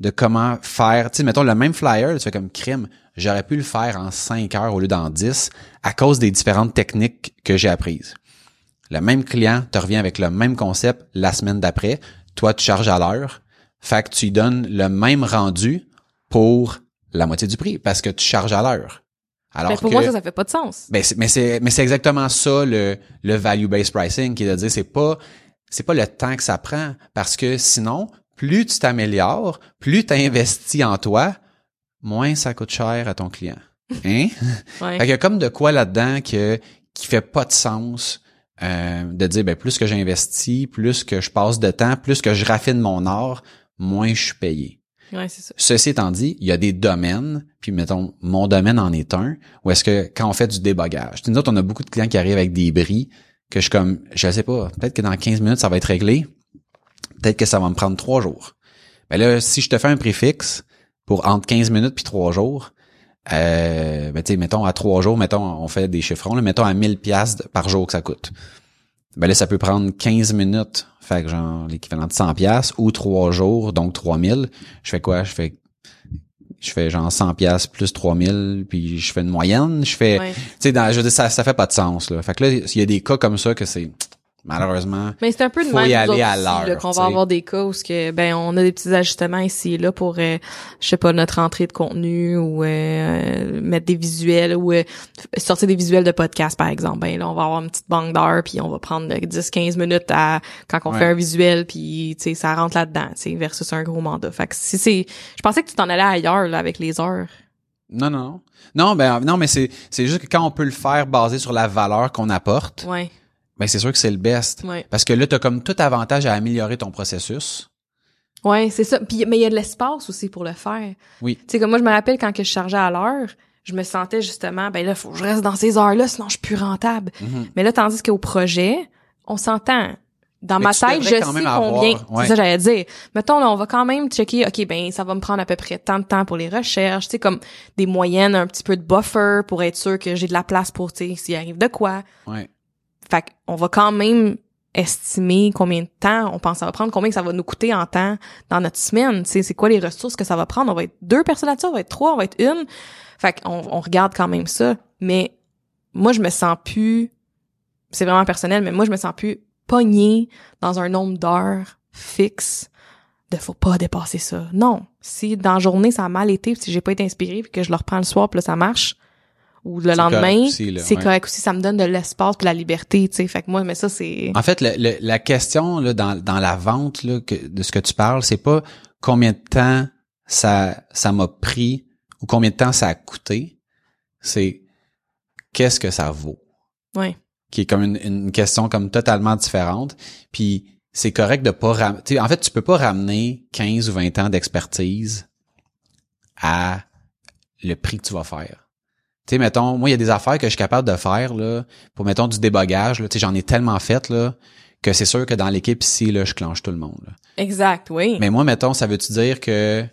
de comment faire. Tu sais, mettons le même flyer, tu fais comme crime. J'aurais pu le faire en 5 heures au lieu d'en 10 à cause des différentes techniques que j'ai apprises. Le même client te revient avec le même concept la semaine d'après. Toi, tu charges à l'heure. Fait que tu lui donnes le même rendu pour la moitié du prix parce que tu charges à l'heure. Alors Ben, pour que, moi ça ça fait pas de sens. ben, c'est- mais c'est mais c'est exactement ça le le value based pricing qui est de dire c'est pas c'est pas le temps que ça prend parce que sinon plus tu t'améliores, plus tu investis en toi, moins ça coûte cher à ton client. [laughs] Hein? Ouais. fait qu'il y a comme de quoi là-dedans que qui fait pas de sens euh, de dire ben plus que j'investis, plus que je passe de temps, plus que je raffine mon art, moins je suis payé. Ouais, c'est ça. Ceci étant dit, il y a des domaines, puis mettons, mon domaine en est un, où est-ce que quand on fait du débogage, nous autres, on a beaucoup de clients qui arrivent avec des bris, que je suis comme, je sais pas, peut-être que dans 15 minutes, ça va être réglé, peut-être que ça va me prendre trois jours. Ben là, si je te fais un préfixe pour entre 15 minutes puis trois jours, euh, ben tu mettons à trois jours, mettons, on fait des chiffrons, là, mettons à 1000 piastres par jour que ça coûte. Ben là, ça peut prendre 15 minutes, fait que genre l'équivalent de 100 piastres, ou trois jours, donc 3000. Je fais quoi? Je fais je fais genre 100 pièces plus 3000 puis je fais une moyenne je fais Ouais. tu sais dans je veux dire ça ça fait pas de sens là fait que là il y a des cas comme ça que c'est malheureusement Mais c'est un peu de Faut même y aller à l'heure, qu'on va avoir des cas où ce que ben on a des petits ajustements ici et là pour euh, je sais pas notre entrée de contenu ou euh, mettre des visuels ou euh, sortir des visuels de podcast par exemple. Ben là on va avoir une petite banque d'heures puis on va prendre 10 15 minutes à quand on Ouais. fait un visuel puis tu sais ça rentre là-dedans, tu sais versus un gros mandat. Fait que si c'est je pensais que tu t'en allais ailleurs là avec les heures. non non non ben non mais c'est c'est juste que quand on peut le faire basé sur la valeur qu'on apporte Ouais. Ben c'est sûr que c'est le best Ouais. parce que là t'as comme tout avantage à améliorer ton processus Ouais, c'est ça. Puis mais il y a de l'espace aussi pour le faire. Oui. Tu sais comme moi je me rappelle quand que je chargeais à l'heure, je me sentais justement ben là faut que je reste dans ces heures-là sinon je suis plus rentable. Mhm. Mais là tandis qu'au projet, on s'entend. Dans Mais ma tu tête, je sais combien. avoir- ouais. C'est ça que j'allais dire. Mettons là, on va quand même checker OK, ben ça va me prendre à peu près tant de temps pour les recherches, tu sais comme des moyennes, un petit peu de buffer pour être sûr que j'ai de la place pour tu sais s'il arrive de quoi. ouais Fait qu'on va quand même estimer combien de temps on pense que ça va prendre, combien ça va nous coûter en temps dans notre semaine. C'est quoi les ressources que ça va prendre? On va être deux personnes là-dessus, on va être trois, on va être une. Fait qu'on on regarde quand même ça. Mais moi, je me sens plus, c'est vraiment personnel, mais moi, je me sens plus pognée dans un nombre d'heures fixe de faut pas dépasser ça. Non. Si dans la journée, ça a mal été, si j'ai pas été inspirée, puis que je le reprends le soir, puis là, ça marche, ou le C'est correct lendemain, c'est ouais. correct aussi, ça me donne de l'espace puis la liberté, tu sais. Fait que moi, mais ça, c'est... En fait, le- le- la question là, dans, dans la vente là, que, de ce que tu parles, c'est pas combien de temps ça ça m'a pris ou combien de temps ça a coûté. C'est qu'est-ce que ça vaut? Ouais. Qui est comme une, une question comme totalement différente. Puis c'est correct de pas ramener. En fait, tu peux pas ramener 15 ou 20 ans d'expertise à le prix que tu vas faire. Tu sais, mettons, moi, il y a des affaires que je suis capable de faire, là, pour, mettons, du débogage, là. Tu sais, j'en ai tellement fait, là, que c'est sûr que dans l'équipe ici, là, je clenche tout le monde, là. Exact, oui. Mais moi, mettons, ça veut-tu dire que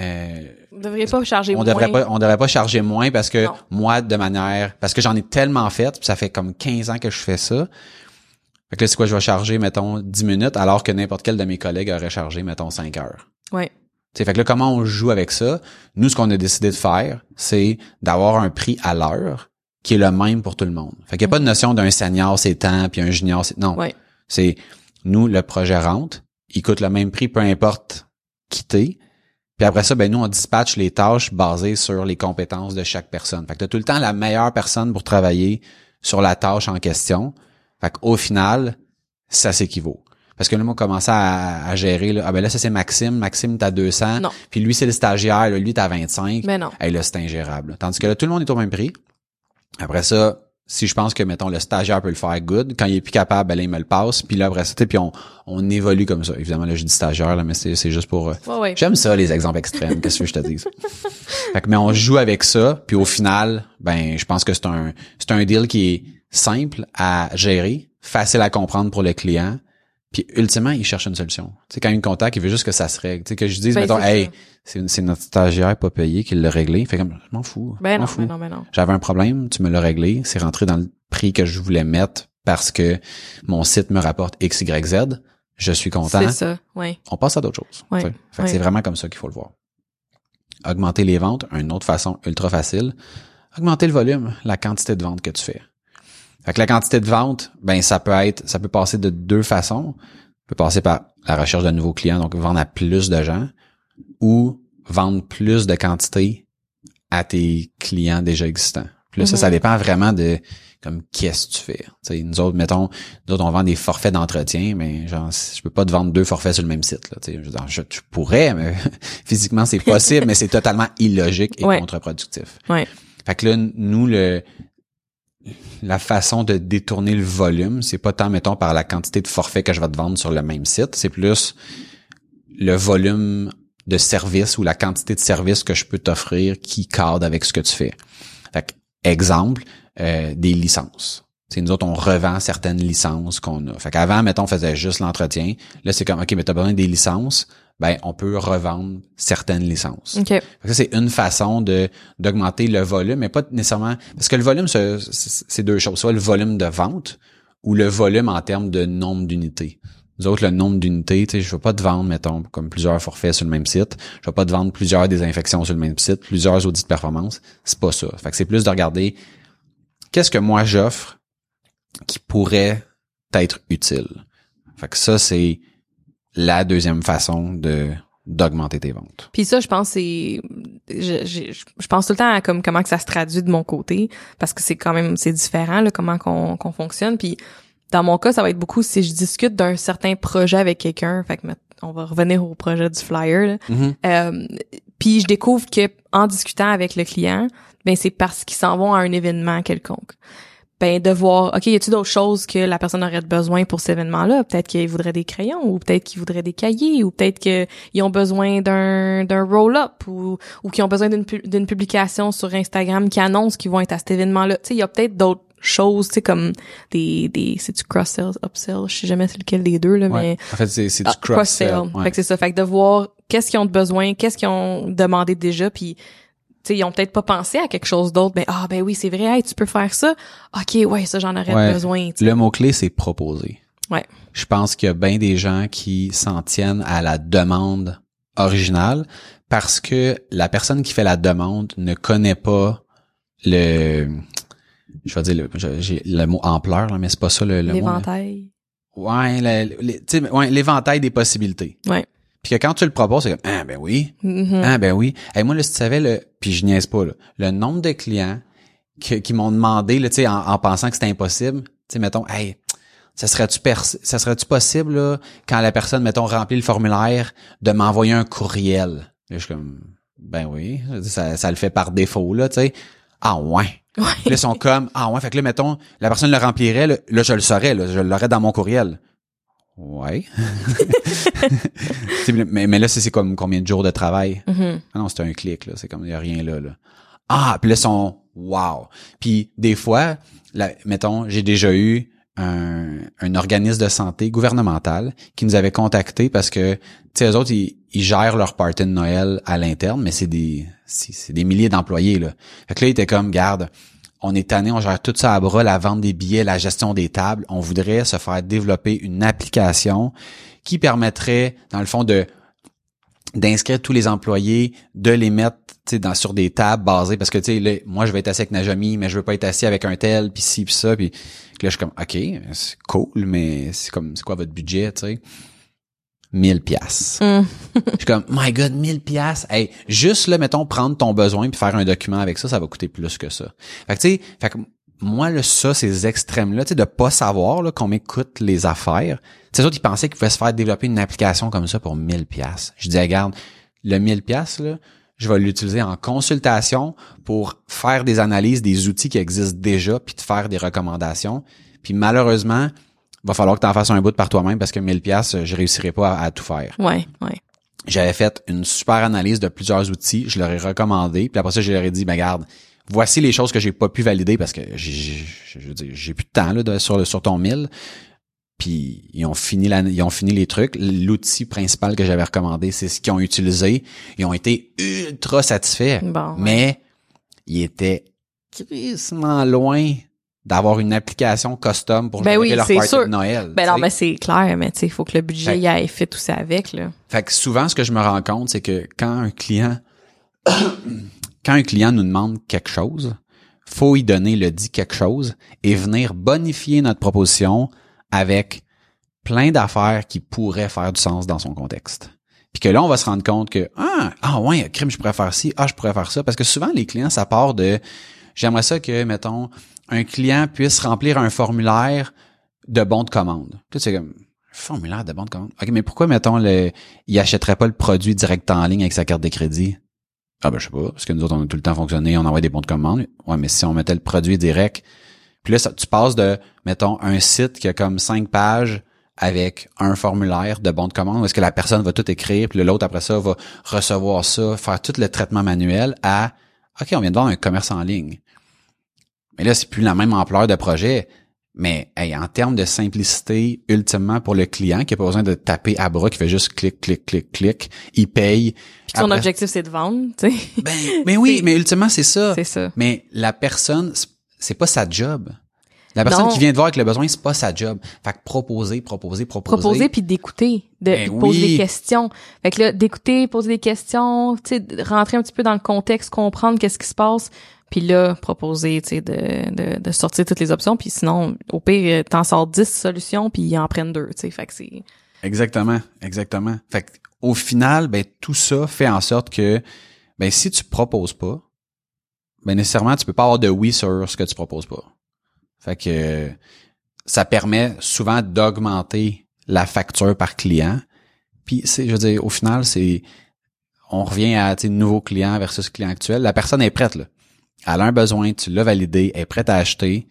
euh, Vous devriez pas charger on moins. devrait pas on devrait pas charger moins parce que Non. moi de manière parce que j'en ai tellement fait puis ça fait comme 15 ans que je fais ça fait que là c'est quoi je vais charger mettons 10 minutes alors que n'importe quel de mes collègues aurait chargé mettons 5 heures Ouais. T'sais, fait que là comment on joue avec ça? Nous ce qu'on a décidé de faire c'est d'avoir un prix à l'heure qui est le même pour tout le monde fait qu'il y a pas de notion d'un senior c'est tant puis un junior c'est non Ouais. c'est nous le projet rentre il coûte le même prix peu importe qui t'es puis après ça, ben nous, on dispatche les tâches basées sur les compétences de chaque personne. Fait que t'as tout le temps la meilleure personne pour travailler sur la tâche en question. Fait qu'au final, ça s'équivaut. Parce que là, moi, on commençait à, à gérer, là, ah ben là, ça c'est Maxime. Maxime, t'as 200. Non. Puis lui, c'est le stagiaire. Là, lui, t'as 25. Mais non. Hey, là, c'est ingérable. Tandis que là, tout le monde est au même prix. Après ça, si je pense que, mettons, le stagiaire peut le faire good, quand il est plus capable, ben là, il me le passe. Puis là, après ça, puis on, on évolue comme ça. Évidemment, là, je dis stagiaire, là, mais c'est c'est juste pour... euh, Ouais, ouais. J'aime ça, les exemples extrêmes. Qu'est-ce que je te dise? [laughs] Fait que, mais on joue avec ça, puis au final, ben, je pense que c'est un, c'est un deal qui est simple à gérer, facile à comprendre pour le client, puis ultimement, il cherche une solution. Tu sais, quand il me contacte, il veut juste que ça se règle. Tu sais, que je dise, Ben, mettons, c'est hey, c'est, notre stagiaire pas payé qui l'a réglé. Fait comme, je m'en fous. Ben non, fous. ben non, ben non. J'avais un problème, tu me l'as réglé, c'est rentré dans le prix que je voulais mettre parce que mon site me rapporte X, Y, Z. Je suis content C'est ça, ouais. on passe à d'autres choses. Tu sais. Fait que c'est vraiment comme ça qu'il faut le voir. Augmenter les ventes, une autre façon ultra facile. Augmenter le volume, la quantité de ventes que tu fais. Fait que la quantité de ventes, ben ça peut être, ça peut passer de deux façons. Ça peut passer par la recherche de nouveaux clients, donc vendre à plus de gens, ou vendre plus de quantité à tes clients déjà existants. Puis là, ça, Mhm. ça dépend vraiment de comme qu'est-ce que tu fais. Tu sais, nous autres, mettons, nous autres, on vend des forfaits d'entretien, mais genre, je peux pas te vendre deux forfaits sur le même site. Là, je, je, tu pourrais, mais [laughs] physiquement, c'est possible, mais c'est totalement illogique et Ouais. contre-productif. Ouais. Fait que là, nous, le la façon de détourner le volume, c'est pas tant, mettons, par la quantité de forfaits que je vais te vendre sur le même site, c'est plus le volume de services ou la quantité de services que je peux t'offrir qui cadre avec ce que tu fais. Fait que, exemple, euh, des licences. C'est nous autres, on revend certaines licences qu'on a. Fait qu'avant, mettons, on faisait juste l'entretien. Là, c'est comme, OK, mais t'as besoin des licences. Ben, on peut revendre certaines licences. OK. Fait que Ça, c'est une façon de d'augmenter le volume, mais pas nécessairement... Parce que le volume, c'est deux choses. Soit le volume de vente ou le volume en termes de nombre d'unités. Nous autres, le nombre d'unités, tu sais, je vais pas te vendre, mettons, comme plusieurs forfaits sur le même site. Je vais pas te vendre plusieurs désinfections sur le même site, plusieurs audits de performance. C'est pas ça. Fait que c'est plus de regarder qu'est-ce que moi j'offre qui pourrait être utile. Fait que ça, c'est la deuxième façon de d'augmenter tes ventes. Puis ça, je pense, c'est, je, je, je pense tout le temps à comme comment que ça se traduit de mon côté, parce que c'est quand même, c'est différent là, comment qu'on qu'on fonctionne. Puis dans mon cas, ça va être beaucoup si je discute d'un certain projet avec quelqu'un. Fait que on va revenir au projet du flyer. là. Mhm. Euh, puis je découvre que en discutant avec le client, ben c'est parce qu'ils s'en vont à un événement quelconque. Ben de voir, ok, y a-t-il d'autres choses que la personne aurait besoin pour cet événement-là Peut-être qu'ils voudraient des crayons, ou peut-être qu'ils voudraient des cahiers, ou peut-être qu'ils ont besoin d'un d'un roll-up, ou ou qu'ils ont besoin d'une d'une publication sur Instagram qui annonce qu'ils vont être à cet événement-là. Tu sais, il y a peut-être d'autres choses, tu sais comme des des c'est du cross sell, upsell, je sais jamais c'est lequel des deux là, mais. En fait, c'est c'est du ah, cross-sell. cross-sell. Ouais. Fait que c'est ça. Fait que de voir qu'est-ce qu'ils ont de besoin, qu'est-ce qu'ils ont demandé déjà, puis tu sais, ils ont peut-être pas pensé à quelque chose d'autre. Ben ah ben oui, c'est vrai, hey, tu peux faire ça. Ok, ouais, ça j'en aurais Ouais. besoin. tu sais. Le mot-clé, c'est proposer. Ouais. Je pense qu'il y a bien des gens qui s'en tiennent à la demande originale parce que la personne qui fait la demande ne connaît pas le je vais dire le, j'ai le mot ampleur là, mais c'est pas ça le, le mot. L'éventail. Ouais, l'éventail des possibilités. Ouais. Puis que quand tu le proposes, c'est comme ah ben oui, Mhm. ah ben oui. Et moi là si tu savais le puis je niaise pas là, le nombre de clients que- qui m'ont demandé là, tu sais en, en pensant que c'était impossible, tu sais mettons hey, ça serait-tu ça serait-tu possible là quand la personne mettons remplit le formulaire de m'envoyer un courriel? Là, je suis comme ben oui, ça, ça le fait par défaut là, tu sais. Ah ouais. Là, ils sont comme ah ouais, fait que là mettons la personne le remplirait là, là, je le saurais là, je l'aurais dans mon courriel. Ouais. [laughs] Mais, mais là, c'est comme combien de jours de travail? Mhm. Ah non, c'est un clic, là. C'est comme, il y a rien là, là. Ah, puis là, ils sont, wow. Puis des fois, là, mettons, j'ai déjà eu un, un organisme de santé gouvernemental qui nous avait contacté parce que, tu sais, eux autres, ils, ils gèrent leur party de Noël à l'interne, mais c'est des, c'est des milliers d'employés, là. Fait que là, ils étaient comme, garde, on est tanné, on gère tout ça à bras, la vente des billets, la gestion des tables. On voudrait se faire développer une application qui permettrait, dans le fond, de d'inscrire tous les employés, de les mettre dans sur des tables basées parce que tu sais moi je vais être assis avec Najami mais je veux pas être assis avec un tel puis ci puis ça puis là je suis comme OK, c'est cool mais c'est comme c'est quoi votre budget, tu sais? 1000 pièces. Mm. Je suis comme my god 1000 pièces. Hey, juste là mettons prendre ton besoin puis faire un document avec ça, ça va coûter plus que ça. Fait que tu sais, fait que moi là ça ces extrêmes là, tu sais de pas savoir là combien coûtent les affaires. Sais autres ils pensaient qu'ils pouvaient se faire développer une application comme ça pour 1000 pièces. Je dis regarde, le 1000 pièces là, je vais l'utiliser en consultation pour faire des analyses des outils qui existent déjà puis de faire des recommandations. Puis malheureusement, va falloir que tu en fasses un bout par toi-même parce que 1000 pièces, je réussirai pas à, à tout faire. Ouais, ouais. J'avais fait une super analyse de plusieurs outils, je leur ai recommandé, puis après ça je leur ai dit ben garde, voici les choses que j'ai pas pu valider parce que j'ai j'ai- plus de temps là de- sur le sur ton 1000. Puis ils ont fini la, ils ont fini les trucs. L'outil principal que j'avais recommandé, c'est ce qu'ils ont utilisé. Ils ont été ultra satisfaits. Bon, ouais. Mais ils étaient crissement loin d'avoir une application custom pour Ben oui, leur party sûr. de Noël. Ben tu non, mais c'est clair, mais tu sais, il faut que le budget Fait- y ait fait tout ça avec, là. Fait que souvent, ce que je me rends compte, c'est que quand un client, [coughs] quand un client nous demande quelque chose, faut y donner le dit quelque chose et venir bonifier notre proposition avec plein d'affaires qui pourraient faire du sens dans son contexte. Puis que là, on va se rendre compte que, ah, ah ouais, crime, je pourrais faire ci, ah, je pourrais faire ça. Parce que souvent, les clients, ça part de, j'aimerais ça que, mettons, un client puisse remplir un formulaire de bon de commande. Tu sais, comme, formulaire de bon de commande. OK, mais pourquoi, mettons, le, il achèterait pas le produit direct en ligne avec sa carte de crédit? Ah, ben, je sais pas. Parce que nous autres, on a tout le temps fonctionné, on envoie des bons de commande. Ouais, mais si on mettait le produit direct, puis là, ça, tu passes de, mettons, un site qui a comme cinq pages avec un formulaire de bon de commande où est-ce que la personne va tout écrire, puis l'autre, après ça, va recevoir ça, faire tout le traitement manuel à, OK, on vient de voir un commerce en ligne. Mais là, c'est plus la même ampleur de projet. Mais hey, en termes de simplicité, ultimement pour le client qui a pas besoin de taper à bras, qui fait juste clic, clic, clic, clic, il paye. Puis son Après- objectif, c'est de vendre, tu sais. Ben, mais oui, mais ultimement, c'est ça. C'est ça. Mais la personne, c'est- pas sa job. La personne Non. qui vient de voir avec le besoin, c'est pas sa job. Fait que proposer, proposer, proposer. Proposer puis d'écouter, de Ben poser des questions. Fait que là, d'écouter, poser des questions, tu sais, rentrer un petit peu dans le contexte, comprendre qu'est-ce qui se passe, puis là, proposer, tu sais, de, de, de sortir toutes les options, puis sinon, au pire, t'en sors 10 solutions, puis ils en prennent deux, tu sais. Fait que c'est... Exactement, exactement. Fait que, au final, ben tout ça fait en sorte que ben si tu proposes pas, ben nécessairement tu peux pas avoir de oui sur ce que tu proposes pas. Fait que ça permet souvent d'augmenter la facture par client. Puis je veux dire au final c'est on revient à nouveau client versus client actuel. La personne est prête là. Elle a un besoin, tu l'as validé, elle est prête à acheter.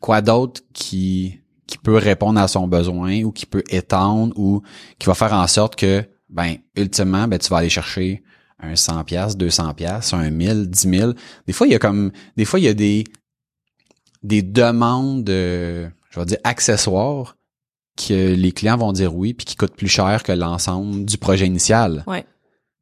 Quoi d'autre qui qui peut répondre à son besoin ou qui peut étendre ou qui va faire en sorte que ben ultimement ben tu vas aller chercher un 100 pièces, 200 pièces, un 1000, 10 000. Des fois il y a comme des fois il y a des des demandes je vais dire accessoires que les clients vont dire oui puis qui coûtent plus cher que l'ensemble du projet initial Ouais.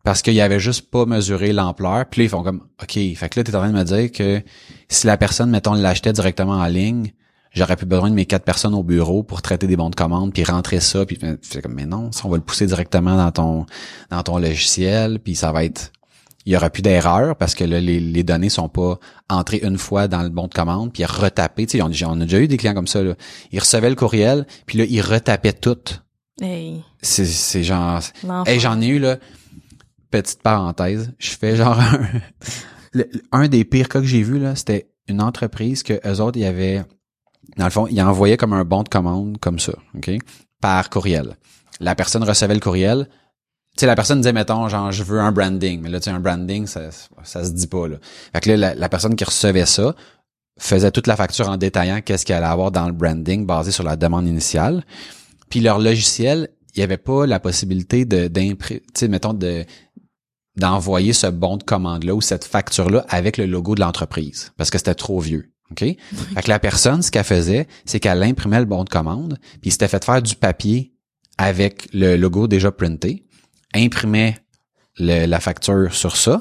Parce qu'ils avaient juste pas mesuré l'ampleur. Puis là, ils font comme, OK, fait que là, t'es en train de me dire que si la personne, mettons, l'achetait directement en ligne, j'aurais plus besoin de mes quatre personnes au bureau pour traiter des bons de commande, puis rentrer ça, puis c'est comme, mais non, ça, on va le pousser directement dans ton dans ton logiciel, puis ça va être... Il y aura plus d'erreur parce que là, les, les données sont pas entrées une fois dans le bon de commande, puis retapées. Tu sais, on, on a déjà eu des clients comme ça. Là. Ils recevaient le courriel, puis là, ils retapaient tout. Hey, C'est genre... Hey, j'en ai eu là. Petite parenthèse, je fais genre [laughs] un, un des pires cas que j'ai vu là, c'était une entreprise que eux autres, il y avait dans le fond, ils envoyaient comme un bon de commande comme ça, OK, par courriel. La personne recevait le courriel. Tu sais, la personne disait, mettons, genre, je veux un branding. Mais là, tu sais, un branding, ça, ça se dit pas, là. Fait que là, la, personne qui recevait ça faisait toute la facture en détaillant qu'est-ce qu'il allait avoir dans le branding basé sur la demande initiale. Puis leur logiciel, il n'y avait pas la possibilité de d'imprimer, mettons, de d'envoyer ce bon de commande-là ou cette facture-là avec le logo de l'entreprise parce que c'était trop vieux. OK? [laughs] Fait que la personne, ce qu'elle faisait, c'est qu'elle imprimait le bon de commande, puis il s'était fait faire du papier avec le logo déjà printé, imprimait le- la facture sur ça.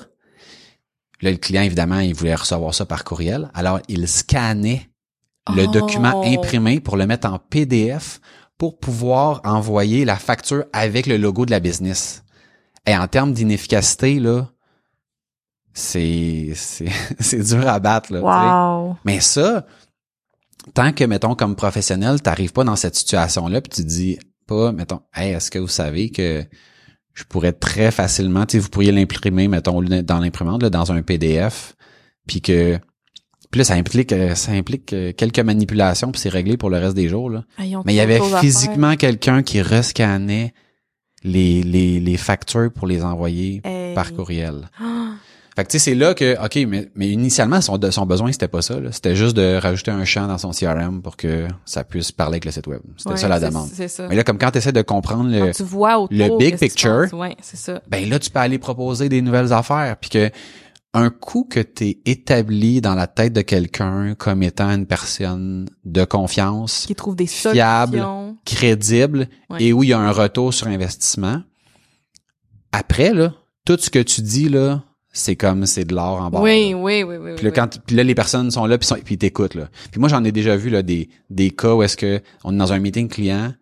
Là, le client, évidemment, il voulait recevoir ça par courriel. Alors, il scannait le Oh. document imprimé pour le mettre en PDF pour pouvoir envoyer la facture avec le logo de la business. Et en termes d'inefficacité, là, c'est, c'est, [laughs] c'est dur à battre, là. Wow. Mais ça, tant que, mettons, comme professionnel, t'arrives pas dans cette situation-là, puis tu dis pas, mettons, hey, est-ce que vous savez que je pourrais très facilement, tu sais, vous pourriez l'imprimer, mettons, dans l'imprimante, là, dans un PDF, puis que, puis là, ça implique, euh, ça implique euh, quelques manipulations, puis c'est réglé pour le reste des jours, là. Ah, Mais il y avait physiquement quelqu'un qui rescannait les, les, les factures pour les envoyer. Hey. par courriel. Fait que tu sais, c'est là que, OK, mais, mais initialement, son, son besoin, c'était pas ça. là. C'était juste de rajouter un champ dans son CRM pour que ça puisse parler avec le site web. C'était Ouais, ça la demande. C'est ça. Mais là, comme quand tu essaies de comprendre le, Quand tu vois autour le big picture, Ouais, ça. ben là, tu peux aller proposer des nouvelles affaires. Puis que un coup que tu es établi dans la tête de quelqu'un comme étant une personne de confiance, Qui trouve des Fiable. solutions. crédible Ouais. et où il y a un retour sur investissement, après, là, tout ce que tu dis, là, c'est comme c'est de l'or en barre. Oui, oui, oui, oui. Puis là, oui. quand, puis là, les personnes sont là, puis, sont, puis t'écoutent, là. Puis moi, j'en ai déjà vu, là, des, des cas où est-ce que on est dans un meeting client,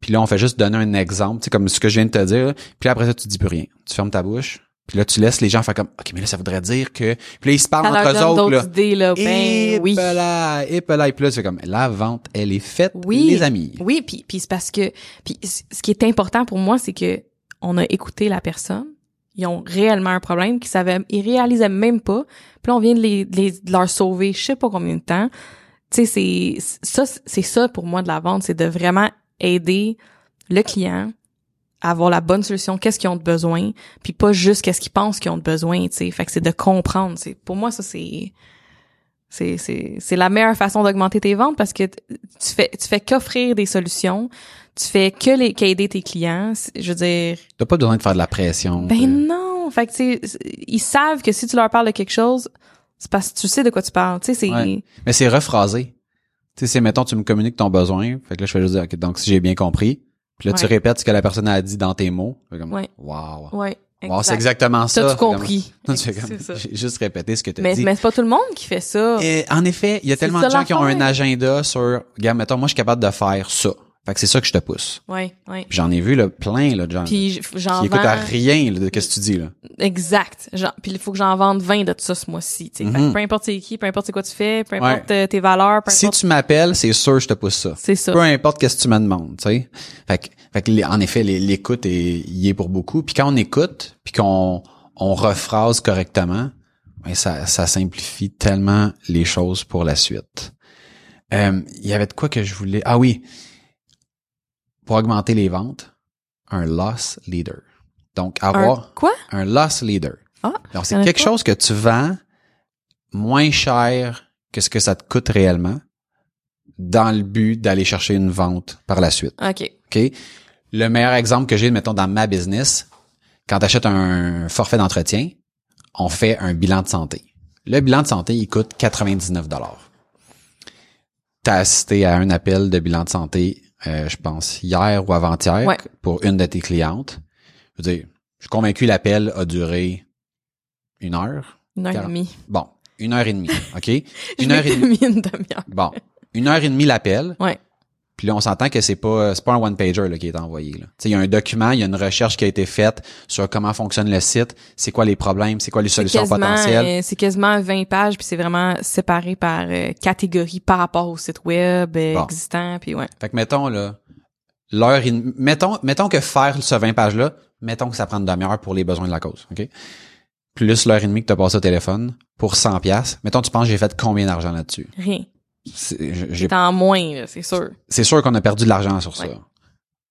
puis là, on fait juste donner un exemple, tu sais, comme ce que je viens de te dire, là. puis là, après ça, tu dis plus rien. Tu fermes ta bouche, puis là, tu laisses les gens faire comme, OK, mais là, ça voudrait dire que... Puis là, ils se parlent entre eux autres, là. idées, là. Ben et oui. là, et là, et puis là, c'est comme, la vente, elle est faite, Oui. les amis. Oui, puis puis c'est parce que puis ce qui est important pour moi, c'est que on a écouté la personne. Ils ont réellement un problème qu'ils savaient, ils réalisaient même pas. Puis là, on vient de, les, de les- de leur sauver, je sais pas combien de temps. Tu sais, c'est ça, c'est ça pour moi de la vente, c'est de vraiment aider le client avoir la bonne solution, qu'est-ce qu'ils ont de besoin, puis pas juste qu'est-ce qu'ils pensent qu'ils ont de besoin. Tu sais, fait que c'est de comprendre. C'est pour moi ça c'est c'est c'est c'est la meilleure façon d'augmenter tes ventes parce que tu fais tu fais qu'offrir des solutions, tu fais que les qu'aider tes clients, je veux dire T'as pas besoin de faire de la pression. ben t'sais. non, fait que tu sais, ils savent que si tu leur parles de quelque chose, c'est parce que tu sais de quoi tu parles, tu sais c'est Ouais. Mais c'est rephrasé. Tu sais, c'est, mettons, tu me communiques ton besoin. Fait que là, je fais juste dire, OK, donc si j'ai bien compris. Puis là, tu répètes ce que la personne a dit dans tes mots. Comme, Ouais. wow. ouais, Wow, c'est exact. exactement ça. T'as tout compris? [laughs] J'ai juste répété ce que tu as Mais dit. mais c'est pas tout le monde qui fait ça. Et en effet, il y a tellement de gens qui ont un agenda sur, regarde, mettons, moi, je suis capable de faire ça. Fait que c'est ça que je te pousse. Ouais. Puis J'en ai vu, là, plein, là, de gens Puis j'en qui écoutent à rien, là, de ce que tu dis, là. exact. Genre, puis il faut que j'en vende 20 de ça ce mois-ci, que Mhm. peu importe c'est qui, peu importe c'est quoi tu fais, peu importe euh, tes valeurs, peu Si importe tu m'appelles, c'est sûr, je te pousse ça. c'est ça. peu importe qu'est-ce que tu me demandes, tu sais. Fait que, fait que en effet, l'écoute est, y est pour beaucoup. Puis quand on écoute, puis qu'on on rephrase correctement, ben ça, ça simplifie tellement les choses pour la suite. Euh, Il y avait de quoi que je voulais. Ah oui, pour augmenter les ventes, un loss leader. Donc avoir Un quoi? Un loss leader. Ah, Donc c'est quelque chose que tu vends moins cher que ce que ça te coûte réellement dans le but d'aller chercher une vente par la suite. OK. OK? Le meilleur exemple que j'ai, mettons, dans ma business, quand tu achètes un forfait d'entretien, on fait un bilan de santé. Le bilan de santé, il coûte 99 Tu as assisté à un appel de bilan de santé, euh, je pense, hier ou avant-hier, Ouais. pour une de tes clientes. Je veux dire, je suis convaincu l'appel a duré une heure. Une heure et demie. Bon, une heure et demie, OK? [laughs] Je Une heure et demie. une demi-heure. Bon, une heure et demie l'appel. Ouais. Puis là, on s'entend que c'est pas c'est pas un one pager là, qui est envoyé. il y a un document, il y a une recherche qui a été faite sur comment fonctionne le site, c'est quoi les problèmes, c'est quoi les solutions potentielles. euh, c'est quasiment 20 pages, puis c'est vraiment séparé par euh, catégorie par rapport au site web euh, Bon. existant, puis ouais. Fait que mettons là, l'heure mettons mettons que faire ce 20 pages là, mettons que ça prend une demi-heure pour les besoins de la cause, OK? Plus l'heure et demie que tu as passé au téléphone pour 100 pièces. Mettons tu penses que j'ai fait combien d'argent là-dessus? Rien. C'est- en moins, c'est sûr. c'est sûr qu'on a perdu de l'argent sur ça.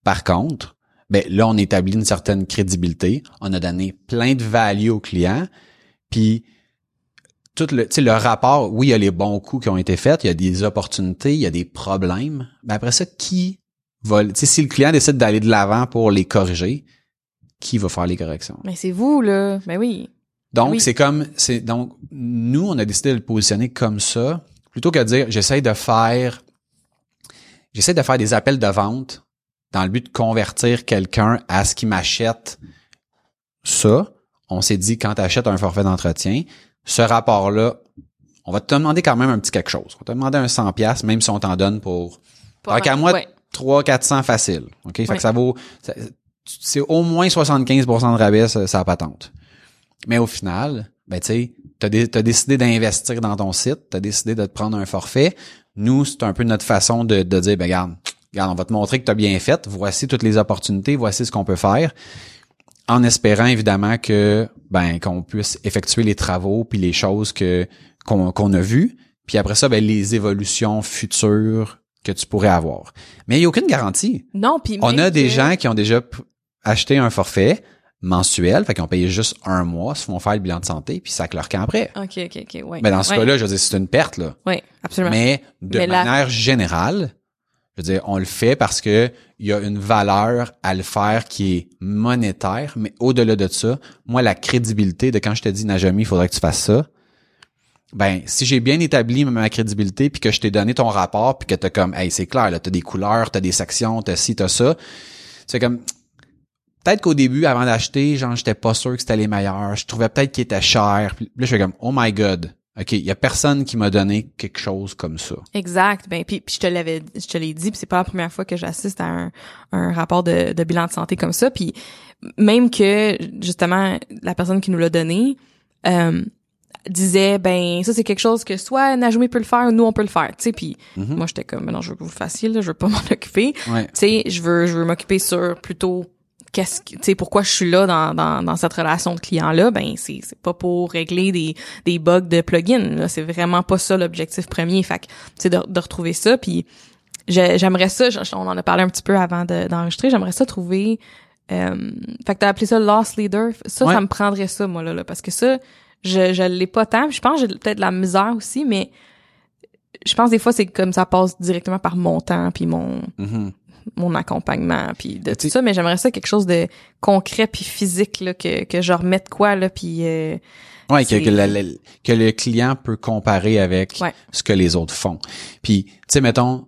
Par contre, ben là, on établit une certaine crédibilité. On a donné plein de value aux clients. Puis tout le, tu sais, le rapport, oui, il y a les bons coups qui ont été faits, il y a des opportunités, il y a des problèmes. Mais après ça, qui va, tu sais, si le client décide d'aller de l'avant pour les corriger, qui va faire les corrections? Mais c'est vous, là. Ben oui. Donc, Oui. c'est comme, c'est, donc, nous, on a décidé de le positionner comme ça. Plutôt que de dire j'essaye de faire j'essaie de faire des appels de vente dans le but de convertir quelqu'un à ce qui m'achète ça. On s'est dit quand tu achètes un forfait d'entretien, ce rapport-là, on va te demander quand même un petit quelque chose. On va te demander un 100 pièces même si on t'en donne pour Pas donc à mal, moi ouais. 3 400 facile. OK, fait Ouais. que ça vaut c'est au moins 75% de rabais ça, ça patente. Mais au final, ben tu sais, t'as dé- t'as décidé d'investir dans ton site, t'as décidé de te prendre un forfait. Nous, c'est un peu notre façon de, de dire ben regarde, regarde, on va te montrer que tu as bien fait, voici toutes les opportunités, voici ce qu'on peut faire en espérant évidemment que ben qu'on puisse effectuer les travaux puis les choses que qu'on a vues puis après ça ben les évolutions futures que tu pourrais avoir. Mais il y a aucune garantie. Non, puis On a des que- gens qui ont déjà acheté un forfait mensuel, fait qu'ils ont payé juste un mois, se font faire le bilan de santé puis ça leur camp après. OK, OK, OK, ouais. Mais dans ce ouais. cas-là, je veux dire c'est une perte là. Oui, absolument. Mais de Mais la- manière générale, je veux dire, on le fait parce que il y a une valeur à le faire qui est monétaire, mais au-delà de ça, moi, la crédibilité de quand je te dis, Najami, il faudrait que tu fasses ça, ben, si j'ai bien établi ma crédibilité, puis que je t'ai donné ton rapport, puis que t'as comme, hey, c'est clair, là, t'as des couleurs, t'as des sections, t'as ci, t'as ça, c'est comme, peut-être qu'au début, avant d'acheter, genre, j'étais pas sûr que c'était les meilleurs, je trouvais peut-être qu'ils étaient chers, puis là, je fais comme, oh my god, ok, il y a personne qui m'a donné quelque chose comme ça. Exact. Ben puis, puis je te l'avais, je te l'ai dit, puis c'est pas la première fois que j'assiste à un, un rapport de, de bilan de santé comme ça. Puis même que justement la personne qui nous l'a donné euh, disait ben ça c'est quelque chose que soit Najoumi peut le faire ou nous on peut le faire. Tu sais puis Mhm. moi j'étais comme Ben non je veux que vous fassiez là, je veux pas [laughs] m'en occuper. Ouais. Tu sais je veux je veux m'occuper sur plutôt qu'est-ce que tu sais pourquoi je suis là dans, dans, dans cette relation de client là ben c'est c'est pas pour régler des des bugs de plugin là. C'est vraiment pas ça l'objectif premier. Fait que tu sais de, de retrouver ça. Puis j'ai- j'aimerais ça on en a parlé un petit peu avant de- d'enregistrer j'aimerais ça trouver euh, fait que t'as appelé ça loss leader. Ça Ouais. ça me prendrait ça moi là, là parce que ça je je l'ai pas tant. Je pense que j'ai peut-être de la misère aussi mais je pense des fois c'est comme ça passe directement par mon temps puis mon Mhm. Mon accompagnement puis de tout ça mais j'aimerais ça quelque chose de concret puis physique là que que je remette quoi là puis euh, Ouais, que, que, la- la- que le client peut comparer avec Ouais. ce que les autres font. Puis, tu sais, mettons,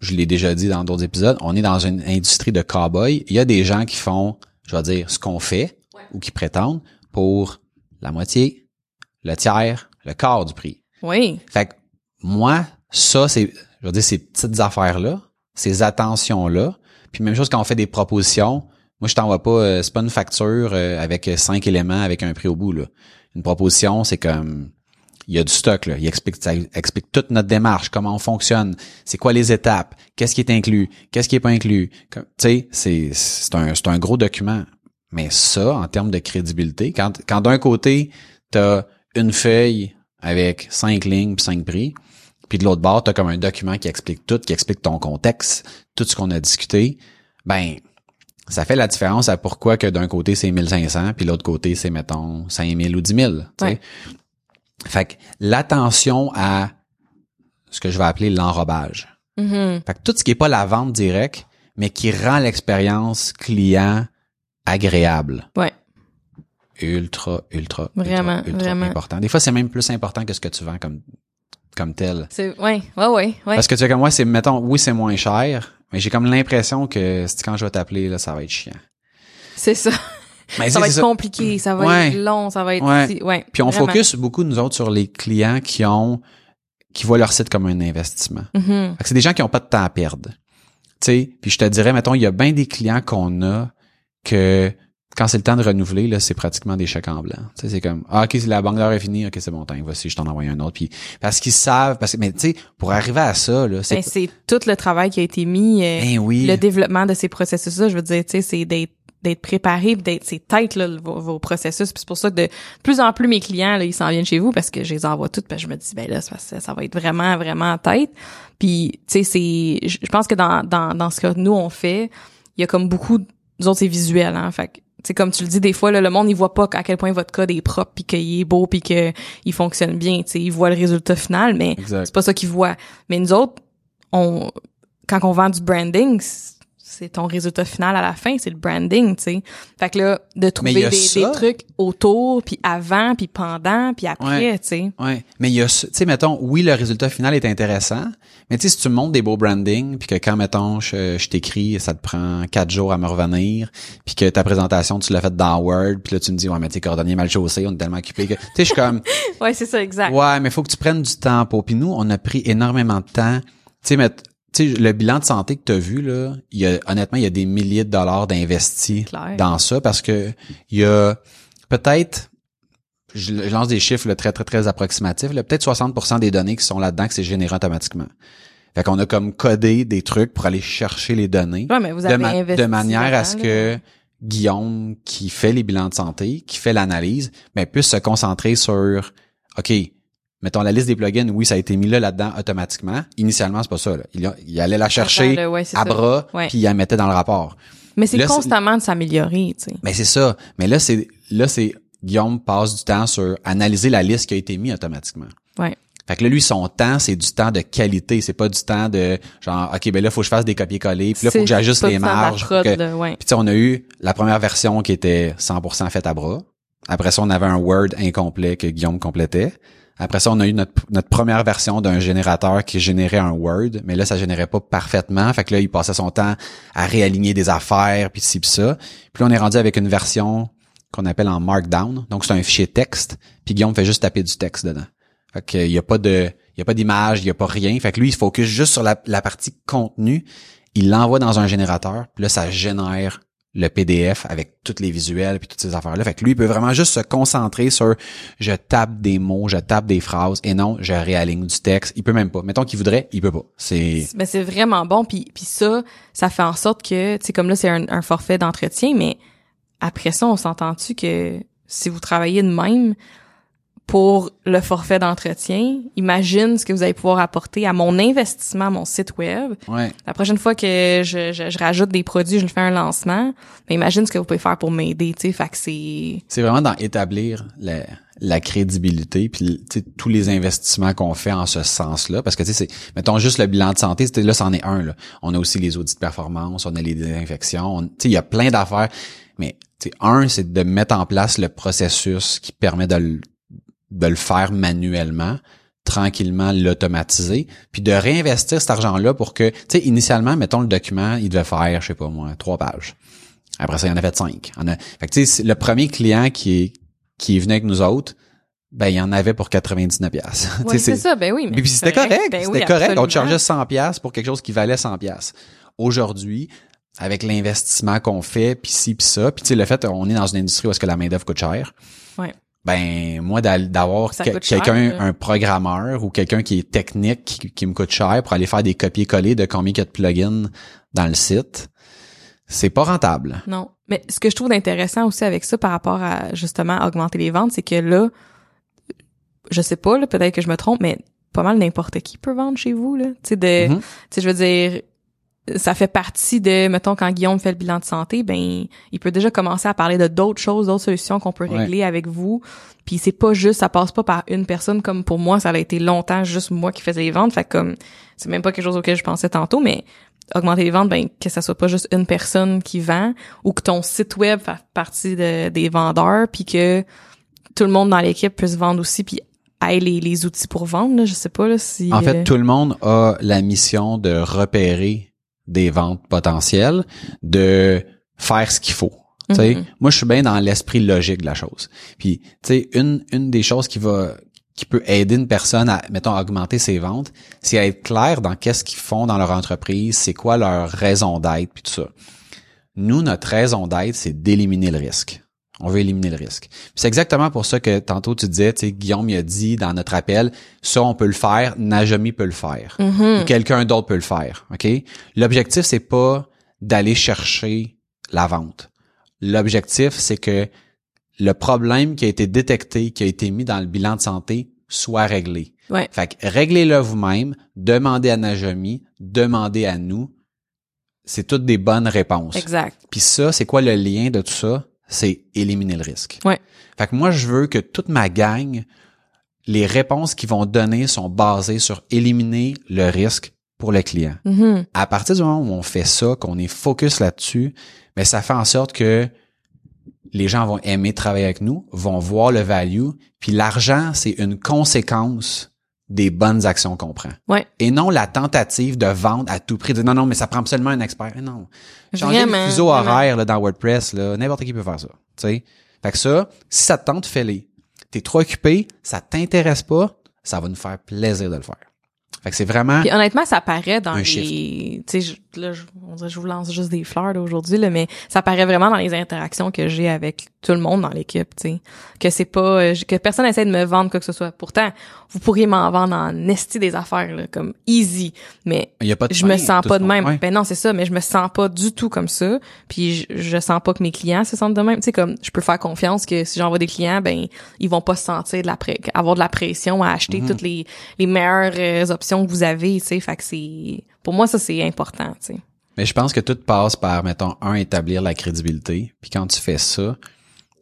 je l'ai déjà dit dans d'autres épisodes, on est dans une industrie de cow-boy. Il y a des gens qui font, je vais dire, ce qu'on fait ou qui prétendent pour la moitié, le tiers, le quart du prix. oui Fait que moi, ça, c'est, je veux dire, ces petites affaires-là, ces attentions-là, puis même chose quand on fait des propositions, moi, je t'envoie pas, euh, c'est pas une facture euh, avec cinq éléments avec un prix au bout, là. Une proposition, c'est comme, il y a du stock, là. Il explique, ça explique toute notre démarche, comment on fonctionne, c'est quoi les étapes, qu'est-ce qui est inclus, qu'est-ce qui est pas inclus. Tu sais, c'est, un, un gros document. Mais ça, en termes de crédibilité, quand, quand d'un côté, t'as une feuille avec cinq lignes cinq prix, puis de l'autre bord, t'as comme un document qui explique tout, qui explique ton contexte, tout ce qu'on a discuté, ben, ça fait la différence à pourquoi que d'un côté c'est 1500 puis l'autre côté c'est mettons 5000 ou 10 000. tu sais. Ouais. Fait que l'attention à ce que je vais appeler l'enrobage. Mhm. Fait que tout ce qui est pas la vente directe, mais qui rend l'expérience client agréable. ouais Ultra, ultra, Vraiment, ultra, ultra vraiment. important. Des fois, c'est même plus important que ce que tu vends comme, comme tel. c'est ouais ouais ouais ouais Parce que tu sais comme moi, c'est, mettons, oui, c'est moins cher, mais j'ai comme l'impression que quand je vais t'appeler, là, ça va être chiant. c'est ça [laughs] Mais ça va être ça. compliqué ça va Ouais. être long ça va être Ouais. si- ouais Puis on vraiment. focus beaucoup, nous autres, sur les clients qui ont, qui voient leur site comme un investissement. Que c'est des gens qui ont pas de temps à perdre. Tu sais, puis je te dirais, mettons, il y a bien des clients qu'on a que quand c'est le temps de renouveler, là, c'est pratiquement des chèques en blanc. Tu sais, c'est comme, ah, ok, la banque d'heure est finie, ok, c'est bon, temps, voici, je t'en envoie un autre. Puis parce qu'ils savent, parce que, mais tu sais, pour arriver à ça, là, c'est, Ben, c'est tout le travail qui a été mis euh, ben oui, le développement de ces processus-là, je veux dire, tu sais, c'est d'être d'être préparé, d'être c'est tête là vos, vos processus. Puis c'est pour ça que de plus en plus mes clients là, ils s'en viennent chez vous parce que je les envoie toutes, parce que je me dis ben là ça, va être vraiment vraiment en tête. Puis tu sais c'est je pense que dans dans dans ce que nous on fait, il y a comme beaucoup nous autres c'est visuel hein, fait c'est comme tu le dis des fois là, le monde il voit pas à quel point votre code est propre puis qu'il est beau puis que il fonctionne bien, tu sais, il voit le résultat final mais c'est pas ça qu'ils voient. Mais nous autres, on, quand on vend du branding, c'est ton résultat final à la fin, c'est le branding, tu sais. Fait que là, de trouver des, trucs autour, puis avant, puis pendant, puis après, Ouais. tu sais. Ouais, mais il y a, tu sais, mettons, oui, le résultat final est intéressant, mais tu sais, si tu me montres des beaux branding, puis que quand, mettons, je, je t'écris, ça te prend quatre jours à me revenir, puis que ta présentation, tu l'as faite dans Word, puis là, tu me dis, ouais, mais tes coordonnées mal chaussées, on est tellement occupés que, tu sais, je suis comme, [laughs] Ouais, c'est ça, exact. ouais, mais faut que tu prennes du temps pour, puis nous, on a pris énormément de temps, tu sais, mais tu sais, le bilan de santé que tu as vu, là, il y a, honnêtement, il y a des milliers de dollars d'investis dans ça parce que il y a peut-être je, lance des chiffres là, très très très approximatifs, peut-être 60% des données qui sont là-dedans que c'est généré automatiquement. Fait qu'on a comme codé des trucs pour aller chercher les données. Ouais, mais vous de, avez ma- investi de manière à ce que Guillaume qui fait les bilans de santé, qui fait l'analyse, ben puisse se concentrer sur OK, mettons la liste des plugins, oui, ça a été mis là là-dedans automatiquement. Initialement, c'est pas ça là. Il, a- il allait la chercher. Ouais, à bras Ouais. puis il la mettait dans le rapport. Mais c'est constamment de s'améliorer, tu sais. Mais c'est ça. Mais là, c'est là, c'est Guillaume passe du temps sur analyser la liste qui a été mise automatiquement. Ouais. Fait que là, lui, son temps, c'est du temps de qualité. C'est pas du temps de genre, OK, ben là, faut que je fasse des copier-coller. Puis là, faut que j'ajuste les marges. prod, pour que- là, ouais. Puis tu sais, on a eu la première version qui était 100% faite à bras. Après ça, on avait un Word incomplet que Guillaume complétait. Après ça, on a eu notre, première version d'un générateur qui générait un Word, mais là, ça générait pas parfaitement. Fait que là, il passait son temps à réaligner des affaires, puis ci, puis ça. Puis là, on est rendu avec une version qu'on appelle en Markdown. Donc, c'est un fichier texte, puis Guillaume fait juste taper du texte dedans. Fait qu'il y a pas de, il y a pas d'image, il y a pas rien. Fait que lui, il se focus juste sur la partie contenu. Il l'envoie dans un générateur, puis là, ça génère le PDF avec tous les visuels puis toutes ces affaires-là. Fait que lui, il peut vraiment juste se concentrer sur je tape des mots, je tape des phrases et non, je réaligne du texte. Il peut même pas. Mettons qu'il voudrait, il peut pas. C'est Ben c'est vraiment bon puis puis ça ça fait en sorte que tu sais comme là c'est un, un forfait d'entretien mais après ça on s'entend-tu que si vous travaillez de même pour le forfait d'entretien, imagine ce que vous allez pouvoir apporter à mon investissement à mon site web. ouais. La prochaine fois que je, je, je rajoute des produits, je fais un lancement, ben imagine ce que vous pouvez faire pour m'aider, tu sais, fait que c'est C'est vraiment dans établir la, la crédibilité puis tous les investissements qu'on fait en ce sens-là parce que tu sais c'est mettons juste le bilan de santé c'était là c'en est un là. On a aussi les audits de performance, on a les désinfections, on- tu sais il y a plein d'affaires mais tu sais un c'est de mettre en place le processus qui permet de le, de le faire manuellement tranquillement l'automatiser puis de réinvestir cet argent-là pour que tu sais initialement mettons le document il devait faire je sais pas moi trois pages après ça, il y en avait cinq. On a, fait que, tu sais, le premier client qui est, qui est venu avec nous autres, ben, il y en avait pour 99 pièces. [laughs] Ouais, c'est ça, ben oui. mais Puis c'était correct, Ben c'était oui, correct. On te chargeait 100 pièces pour quelque chose qui valait 100 pièces. Aujourd'hui, avec l'investissement qu'on fait, puis ci, puis ça, puis tu sais, le fait, on est dans une industrie où est-ce que la main-d'œuvre coûte cher. Ouais. Ben, moi, d'avoir que- quelqu'un, un programmeur ou quelqu'un qui est technique, qui, qui me coûte cher pour aller faire des copier-coller de combien il y a de plugins dans le site, c'est pas rentable. Non. Mais ce que je trouve d'intéressant aussi avec ça par rapport à justement augmenter les ventes, c'est que là, je sais pas, là, peut-être que je me trompe, mais pas mal n'importe qui peut vendre chez vous, là. Tu sais, de, Mhm. tu sais, je veux dire, ça fait partie de, mettons, quand Guillaume fait le bilan de santé, ben, il peut déjà commencer à parler de d'autres choses, d'autres solutions qu'on peut Ouais. régler avec vous. Puis c'est pas juste, ça passe pas par une personne comme pour moi, ça a été longtemps juste moi qui faisais les ventes. Fait que comme, c'est même pas quelque chose auquel je pensais tantôt, mais augmenter les ventes, ben, que ça soit pas juste une personne qui vend ou que ton site web fasse partie de- des vendeurs puis que tout le monde dans l'équipe puisse vendre aussi puis ait les, les outils pour vendre, là. Je sais pas, là, si... En euh, fait, tout le monde a la mission de repérer des ventes potentielles, de faire ce qu'il faut. Mhm. Moi, je suis bien dans l'esprit logique de la chose. Puis, tu sais, une, une des choses qui va qui peut aider une personne à, mettons, à augmenter ses ventes, c'est à être clair dans qu'est-ce qu'ils font dans leur entreprise, c'est quoi leur raison d'être, puis tout ça. Nous, notre raison d'être, c'est d'éliminer le risque. On veut éliminer le risque. C'est exactement pour ça que tantôt tu disais, tu sais, Guillaume il a dit dans notre appel, ça on peut le faire, Najami peut le faire, Mhm. ou quelqu'un d'autre peut le faire. Ok? L'objectif c'est pas d'aller chercher la vente. L'objectif c'est que le problème qui a été détecté, qui a été mis dans le bilan de santé, soit réglé. Ouais. Fait que réglez-le vous-même, demandez à Najami, demandez à nous. C'est toutes des bonnes réponses. Exact. Puis ça, c'est quoi le lien de tout ça? C'est éliminer le risque. Ouais. Fait que moi, je veux que toute ma gang, les réponses qu'ils vont donner sont basées sur éliminer le risque pour le client. Mhm. À partir du moment où on fait ça, qu'on est focus là-dessus, mais ça fait en sorte que les gens vont aimer travailler avec nous, vont voir le value, puis l'argent, c'est une conséquence des bonnes actions qu'on prend. Ouais. Et non la tentative de vendre à tout prix. De, non, non, mais ça prend absolument un expert. Eh Non. Changer le fuseau horaire là, dans WordPress, là, n'importe qui peut faire ça. Tu sais. Fait que ça, si ça te tente, fais-les. T'es trop occupé, ça t'intéresse pas, ça va nous faire plaisir de le faire. Fait que c'est vraiment Puis honnêtement, ça paraît dans Un les, tu sais, je- là, je, on dirait que je vous lance juste des fleurs aujourd'hui là, mais ça paraît vraiment dans les interactions que j'ai avec tout le monde dans l'équipe, tu sais, que c'est pas, euh, que personne essaie de me vendre quoi que ce soit. Pourtant, vous pourriez m'en vendre en esti des affaires là, comme easy, mais il y a pas de je me sens pas de même. ouais. Ben non, c'est ça, mais je me sens pas du tout comme ça. Puis je, je sens pas que mes clients se sentent de même. Tu sais, comme je peux faire confiance que si j'envoie des clients, ben ils vont pas se sentir de la avoir de la pression à acheter Mhm. toutes les, les meilleures euh, options que vous avez. Tu sais, fait que c'est pour moi ça c'est important. Tu sais. Mais je pense que tout passe par, mettons, un, établir la crédibilité. Puis quand tu fais ça,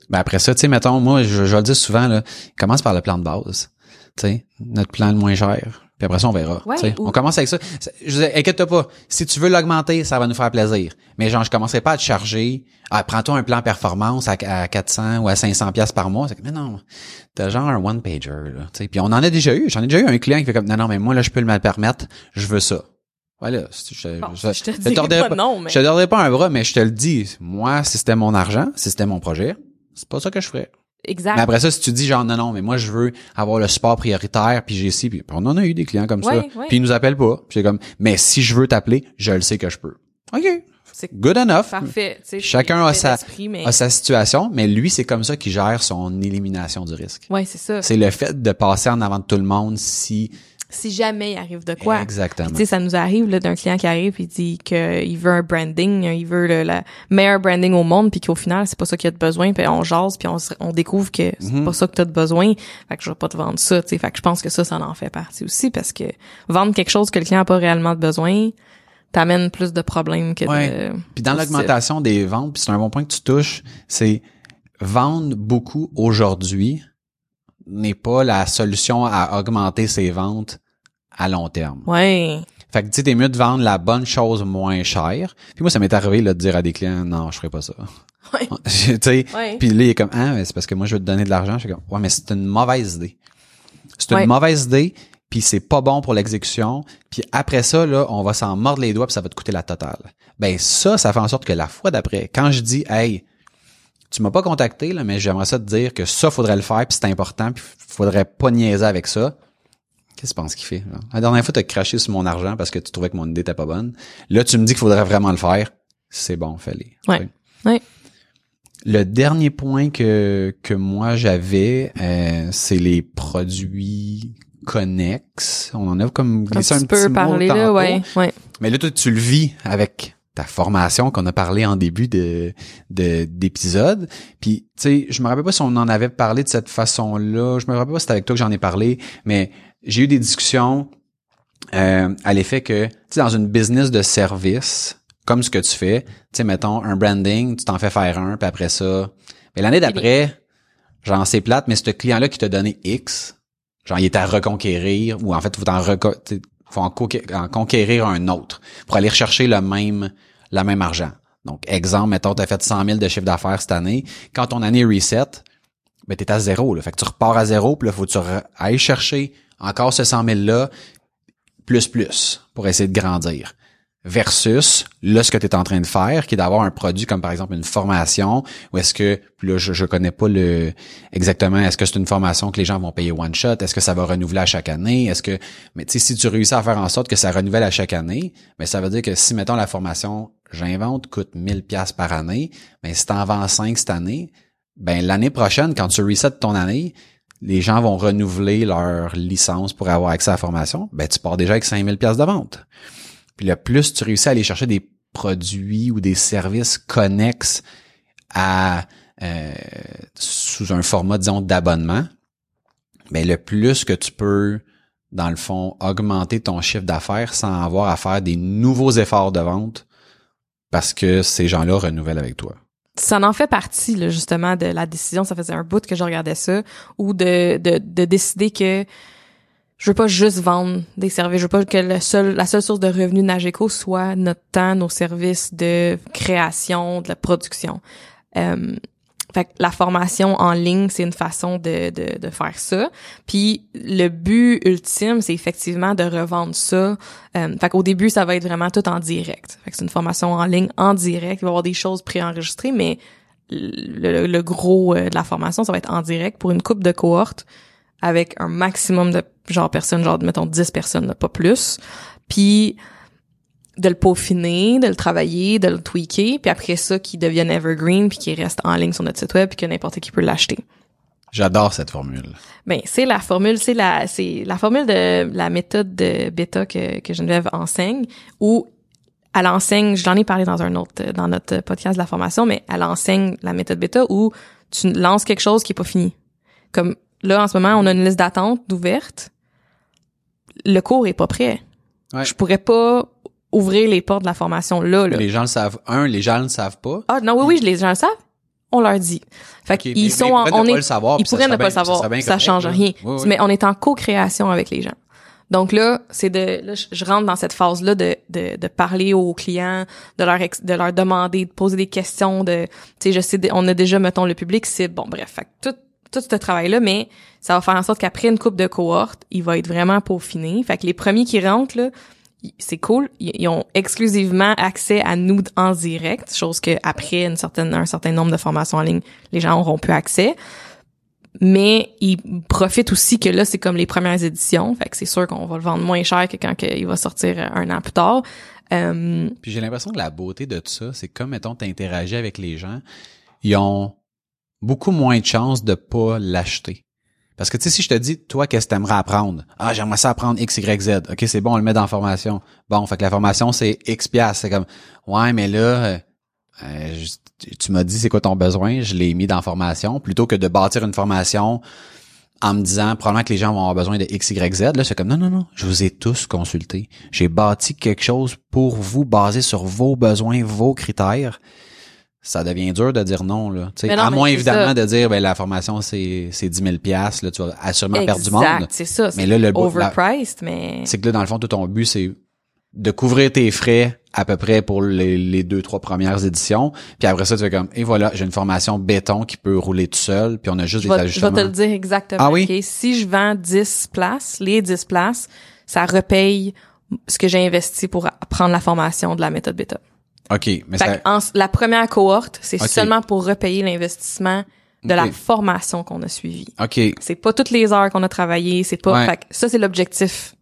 ben après ça, tu sais, mettons, moi, je, je le dis souvent, là, commence par le plan de base. Tu sais, notre plan le moins cher. Puis après ça, on verra. Ouais, ou- On commence avec ça. Je disais, inquiète-toi pas. Si tu veux l'augmenter, ça va nous faire plaisir. Mais genre, je commencerai pas à te charger. Ah, prends-toi un plan performance à, à 400 ou à 500 pièces par mois. C'est que, mais non, t'as genre un one pager là. Tu sais. Puis on en a déjà eu. J'en ai déjà eu un client qui fait comme, non, non, mais moi là, je peux le mal permettre. Je veux ça. Voilà. je, Bon, je- je te je pas non, mais je te donnerai pas un bras, mais je te le dis. Moi, si c'était mon argent, si c'était mon projet, c'est pas ça que je ferais. exact. Mais après ça, si tu dis genre non, non, mais moi je veux avoir le support prioritaire, puis j'ai ci, puis on en a eu des clients comme ça. Ouais. Puis ils nous appellent pas. Puis c'est comme, mais si je veux t'appeler, je le sais que je peux. OK. c'est Good enough. parfait. Chacun a sa- mais... A sa situation, mais lui, c'est comme ça qu'il gère son élimination du risque. Ouais, c'est ça. C'est le fait de passer en avant de tout le monde si... Si jamais il arrive de quoi. Exactement. Tu sais, ça nous arrive là d'un client qui arrive et dit qu'il veut un branding, il veut le la meilleur branding au monde, puis qu'au final c'est pas ça qu'il a de besoin, puis on jase, puis on, découvre que c'est Mhm. pas ça que t'as de besoin. Fait que je vais pas te vendre ça, tu sais. Fait que je pense que ça, ça en fait partie aussi parce que vendre quelque chose que le client a pas réellement de besoin, t'amène plus de problèmes que Ouais. de. Puis dans l'augmentation des ventes, puis c'est un bon point que tu touches, c'est vendre beaucoup aujourd'hui n'est pas la solution à augmenter ses ventes à long terme. Ouais. Fait que tu t'es mieux de vendre la bonne chose moins chère. Puis moi, ça m'est arrivé là, de dire à des clients, non, je ferai pas ça. Ouais. [laughs] tu sais, Ouais. puis là, il est comme, ah, mais c'est parce que moi, je veux te donner de l'argent. Je suis comme, ouais, mais c'est une mauvaise idée. C'est une mauvaise idée, puis c'est pas bon pour l'exécution. Puis après ça, là, on va s'en mordre les doigts, puis ça va te coûter la totale. Ben ça, ça fait en sorte que la fois d'après, quand je dis, hey, tu m'as pas contacté, là, mais j'aimerais ça te dire que ça, faudrait le faire, puis c'est important, puis faudrait pas niaiser avec ça. Qu'est-ce que tu penses qu'il fait? là? La dernière fois, t'as craché sur mon argent parce que tu trouvais que mon idée était pas bonne. Là, tu me dis qu'il faudrait vraiment le faire. C'est bon, fais-le. Ouais. Tu sais? Ouais. Le dernier point que, que moi j'avais, euh, c'est les produits connexes. On en a comme Un glissé un petit petit peu là, ouais, ouais. Mais là, toi, tu le vis avec ta formation qu'on a parlé en début de de- d'épisode. Puis, tu sais, je me rappelle pas si on en avait parlé de cette façon-là. Je me rappelle pas si c'était avec toi que j'en ai parlé, mais j'ai eu des discussions euh, à l'effet que, tu sais, dans une business de service, comme ce que tu fais, tu sais, mettons, un branding, tu t'en fais faire un, puis après ça, mais l'année d'après, genre, c'est plate, mais ce client-là qui t'a donné X, genre, il est à reconquérir, ou en fait, faut en, tu faut en, en conquérir un autre pour aller rechercher le même, le même argent. Donc, exemple, mettons, tu as fait 100 000 de chiffre d'affaires cette année. Quand ton année reset, ben, t'es à zéro, là. Fait que tu repars à zéro, puis là, faut que tu ailles chercher encore ce 100 000-là, plus plus, pour essayer de grandir. Versus, là, ce que tu es en train de faire, qui est d'avoir un produit comme, par exemple, une formation, ou est-ce que, là, je, je connais pas le, exactement, est-ce que c'est une formation que les gens vont payer one shot? Est-ce que ça va renouveler à chaque année? Est-ce que, mais tu sais, si tu réussis à faire en sorte que ça renouvelle à chaque année, mais ça veut dire que si, mettons, la formation, j'invente, coûte 1000 pièces par année, mais si t'en vends 5 cette année, ben, l'année prochaine, quand tu resets ton année, les gens vont renouveler leur licence pour avoir accès à la formation, ben, tu pars déjà avec 5000 pièces de vente. Puis le plus tu réussis à aller chercher des produits ou des services connexes à euh, sous un format, disons, d'abonnement, mais le plus que tu peux, dans le fond, augmenter ton chiffre d'affaires sans avoir à faire des nouveaux efforts de vente parce que ces gens-là renouvellent avec toi. ça en fait partie là, justement de la décision ça faisait un bout que je regardais ça ou de de, de décider que je veux pas juste vendre des services. Je veux pas que le seul, la seule source de revenus de Nageco soit notre temps, nos services de création, de la production. Euh, fait que la formation en ligne, c'est une façon de, de, faire ça. Puis le but ultime, c'est effectivement de revendre ça. Euh, fait qu'au début, ça va être vraiment tout en direct. Fait que c'est une formation en ligne en direct. Il va y avoir des choses préenregistrées, mais le, le, gros euh, de la formation, ça va être en direct pour une coupe de cohorte avec un maximum de genre personnes, genre mettons 10 personnes, pas plus. Puis de le peaufiner, de le travailler, de le tweaker, puis après ça, qui devienne evergreen, puis qui reste en ligne sur notre site web, puis que n'importe qui peut l'acheter. J'adore cette formule. Ben, c'est la formule, c'est la, c'est la formule de la méthode de bêta que, que Geneviève enseigne, où elle enseigne, j'en ai parlé dans un autre, dans notre podcast de la formation, mais elle enseigne la méthode bêta où tu lances quelque chose qui est pas fini. Comme là, en ce moment, on a une liste d'attente d'ouvertes. Le cours est pas prêt. Ouais. Je pourrais pas ouvrir les portes de la formation là. là. Les gens le savent. Un, les gens le savent pas. Ah non, oui, oui, les gens le savent. On leur dit. Fait qu'ils ils sont en, on est, le savoir, ils pourraient ne pas le savoir. Ça, change rien. Mais on est en co-création avec les gens. Donc là, c'est de, là, je rentre dans cette phase là de, de, de parler aux clients, de leur de leur demander, de poser des questions, de, tu sais, je sais, on a déjà mettons le public c'est bon, bref, fait tout tout ce travail là, mais ça va faire en sorte qu'après une coupe de cohorte, il va être vraiment peaufiné. Fait que les premiers qui rentrent là, c'est cool. Ils ont exclusivement accès à nous en direct, chose que après une certaine, un certain nombre de formations en ligne, les gens auront plus accès. Mais ils profitent aussi que là, c'est comme les premières éditions. Fait que c'est sûr qu'on va le vendre moins cher que quand il va sortir un an plus tard. Euh, Puis j'ai l'impression que la beauté de tout ça, c'est comme, mettons, t'interagis avec les gens, ils ont beaucoup moins de chances de pas l'acheter. Parce que tu sais, si je te dis, toi, qu'est-ce que t'aimerais apprendre? Ah, j'aimerais ça apprendre X, Y, Z. OK, c'est bon, on le met dans la formation. Bon, fait que la formation, c'est X piastres. C'est comme, ouais, mais là, euh, euh, tu m'as dit c'est quoi ton besoin, je l'ai mis dans formation. Plutôt que de bâtir une formation en me disant, probablement que les gens vont avoir besoin de X, Y, Z. Là, c'est comme, non, non, non, je vous ai tous consulté. J'ai bâti quelque chose pour vous, basé sur vos besoins, vos critères ça devient dur de dire non là. Tu sais à moins évidemment de dire ben la formation c'est c'est 10 000 pièces là tu vas assurément perdre du monde. C'est ça mais là le overpriced mais c'est que là dans le fond tout ton but c'est de couvrir tes frais à peu près pour les, les deux trois premières éditions. Puis après ça tu fais comme et voilà j'ai une formation béton qui peut rouler tout seul puis on a juste des ajustements je vais te le dire exactement ah oui? si je vends 10 places les 10 places ça repaye ce que j'ai investi pour prendre la formation de la méthode bêta OK, mais la première cohorte, c'est seulement pour repayer l'investissement de la formation qu'on a suivie. OK. C'est pas toutes les heures qu'on a travaillé, c'est pas fait ça c'est l'objectif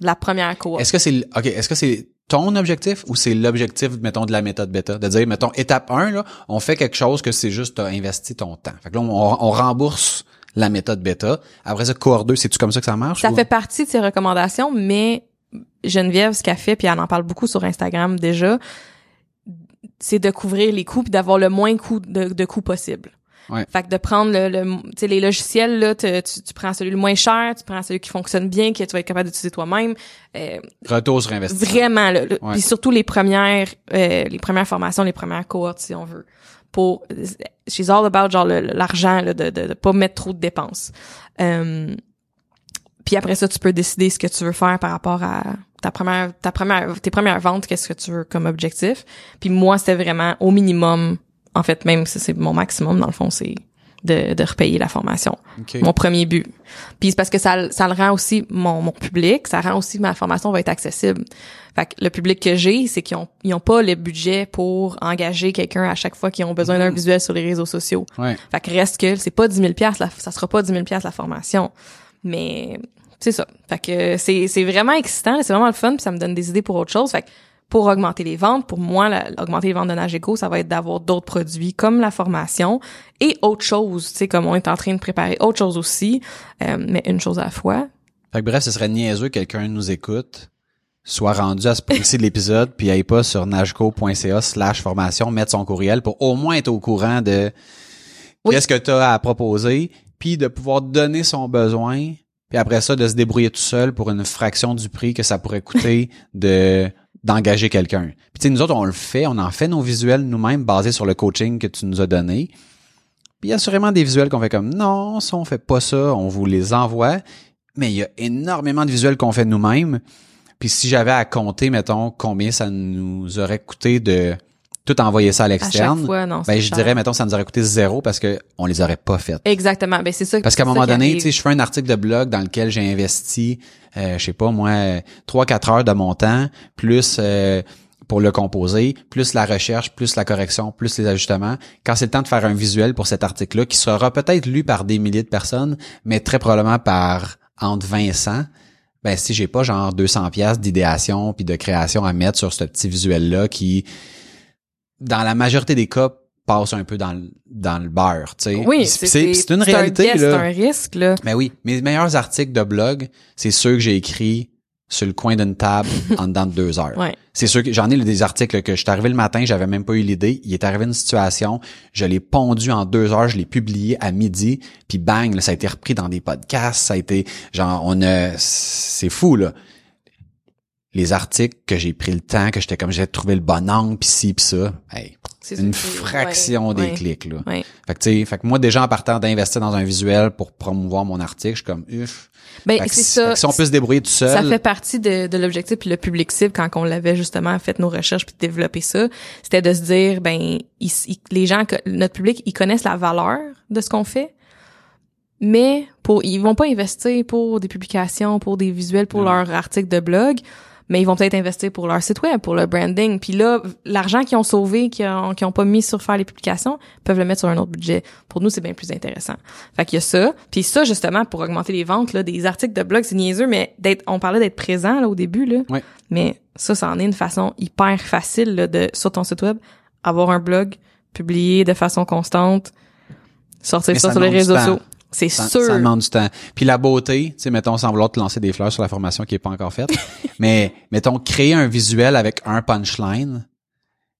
de la première cohorte. Est-ce que c'est OK, est-ce que c'est ton objectif ou c'est l'objectif mettons de la méthode bêta? De dire mettons étape 1 là, on fait quelque chose que c'est juste t'as investi ton temps. Fait que là on, on rembourse la méthode bêta. Après ça cohorte 2, c'est tu comme ça que ça marche Ça fait partie de ses recommandations mais Geneviève ce qu'elle fait puis elle en parle beaucoup sur Instagram déjà, c'est de couvrir les coûts puis d'avoir le moins coût de, de coûts possible. Ouais. Fait que de prendre le, le tu sais les logiciels là, tu, tu, prends celui le moins cher, tu prends celui qui fonctionne bien, que tu vas être capable d'utiliser toi-même. Euh, Retour sur investissement. Vraiment là, puis surtout les premières euh, les premières formations, les premières cohortes si on veut. Pour she's all about genre l'argent de, de de pas mettre trop de dépenses. Euh, puis après ça tu peux décider ce que tu veux faire par rapport à ta première, ta première, tes premières ventes, qu'est-ce que tu veux comme objectif? Puis moi, c'était vraiment au minimum, en fait, même si c'est mon maximum, dans le fond, c'est de, de repayer la formation. Mon premier but. Puis c'est parce que ça, ça le rend aussi mon, mon public, ça rend aussi ma formation va être accessible. Fait que le public que j'ai, c'est qu'ils ont, ils ont pas le budget pour engager quelqu'un à chaque fois qu'ils ont besoin d'un mm-hmm. visuel sur les réseaux sociaux. Ouais. Fait que reste que c'est pas 10 000 là, ça sera pas 10 000 la formation. Mais c'est ça. Fait que c'est, c'est vraiment excitant, c'est vraiment le fun, puis ça me donne des idées pour autre chose. Fait que pour augmenter les ventes, pour moi, augmenter les ventes de Nageco, ça va être d'avoir d'autres produits comme la formation et autre chose, tu sais, comme on est en train de préparer autre chose aussi, euh, mais une chose à la fois. Fait que bref, ce serait niaiseux que quelqu'un nous écoute, soit rendu à ce point de l'épisode, puis aille pas sur nageco.ca slash formation, mettre son courriel pour au moins être au courant de qu'est-ce que tu as à proposer, puis de pouvoir donner son besoin puis après ça, de se débrouiller tout seul pour une fraction du prix que ça pourrait coûter [laughs] de d'engager quelqu'un. Puis tu sais, nous autres, on le fait, on en fait nos visuels nous-mêmes basés sur le coaching que tu nous as donné. Puis il y a sûrement des visuels qu'on fait comme non, ça on fait pas ça, on vous les envoie. mais il y a énormément de visuels qu'on fait nous-mêmes. Puis si j'avais à compter, mettons, combien ça nous aurait coûté de tout envoyer ça à l'externe, ben je cher. dirais, mettons, ça nous aurait coûté zéro parce que on les aurait pas faites. Exactement. Ben, c'est ça. Parce qu'à un moment donné, tu sais, je fais un article de blog dans lequel j'ai investi, euh, je sais pas moi, trois quatre heures de mon temps, plus euh, pour le composer, plus la recherche, plus la correction, plus les ajustements. Quand c'est le temps de faire un visuel pour cet article-là, qui sera peut-être lu par des milliers de personnes, mais très probablement par entre 20 et 100, ben si j'ai pas genre 200 pièces d'idéation puis de création à mettre sur ce petit visuel-là qui, dans la majorité des cas, passe un peu dans le, dans le beurre, tu sais. Oui, c'est une un réalité. C'est un risque, là. Mais oui, mes meilleurs articles de blog, c'est ceux que j'ai écrits sur le coin d'une table [laughs] en dedans de deux heures. Ouais. C'est sûr que j'en ai des articles que je suis arrivé le matin, j'avais même pas eu l'idée. Il est arrivé une situation, je l'ai pondu en deux heures, je l'ai publié à midi, puis bang, là, ça a été repris dans des podcasts, ça a été genre on a, c'est fou là. Les articles que j'ai pris le temps, que j'étais comme j'ai trouvé le bon angle, puis ci, puis ça, hey, C'est une fraction ouais, des ouais, clics là. ouais. Fait que tu sais, fait que moi déjà en partant d'investir dans un visuel pour promouvoir mon article, je suis comme uff. Ben, c'est si- ça. si on peut se débrouiller tout seul. Ça fait partie de, de l'objectif puis le public cible quand on l'avait justement fait nos recherches puis développé ça, c'était de se dire ben ils- ils- les gens que- notre public ils connaissent la valeur de ce qu'on fait mais pour ils vont pas investir pour des publications, pour des visuels, pour Non. leur article de blog, mais ils vont peut-être investir pour leur site web, pour le branding. Puis là, l'argent qu'ils ont sauvé, qu'ils ont, qu'ils ont pas mis sur faire les publications, peuvent le mettre sur un autre budget. Pour nous, c'est bien plus intéressant. Fait qu'il y a ça. Puis ça, justement, pour augmenter les ventes, là, des articles de blog, c'est niaiseux, mais d'être, on parlait d'être présent, là, au début, là. Ouais. Mais ça, ça en est une façon hyper facile, là, de, sur ton site web, avoir un blog, publier de façon constante, sortir ça ça sur les réseaux sociaux. C'est sûr. ça demande du temps. Puis la beauté, tu sais, mettons, sans vouloir te lancer des fleurs sur la formation qui est pas encore faite, [laughs] mais mettons, créer un visuel avec un punchline,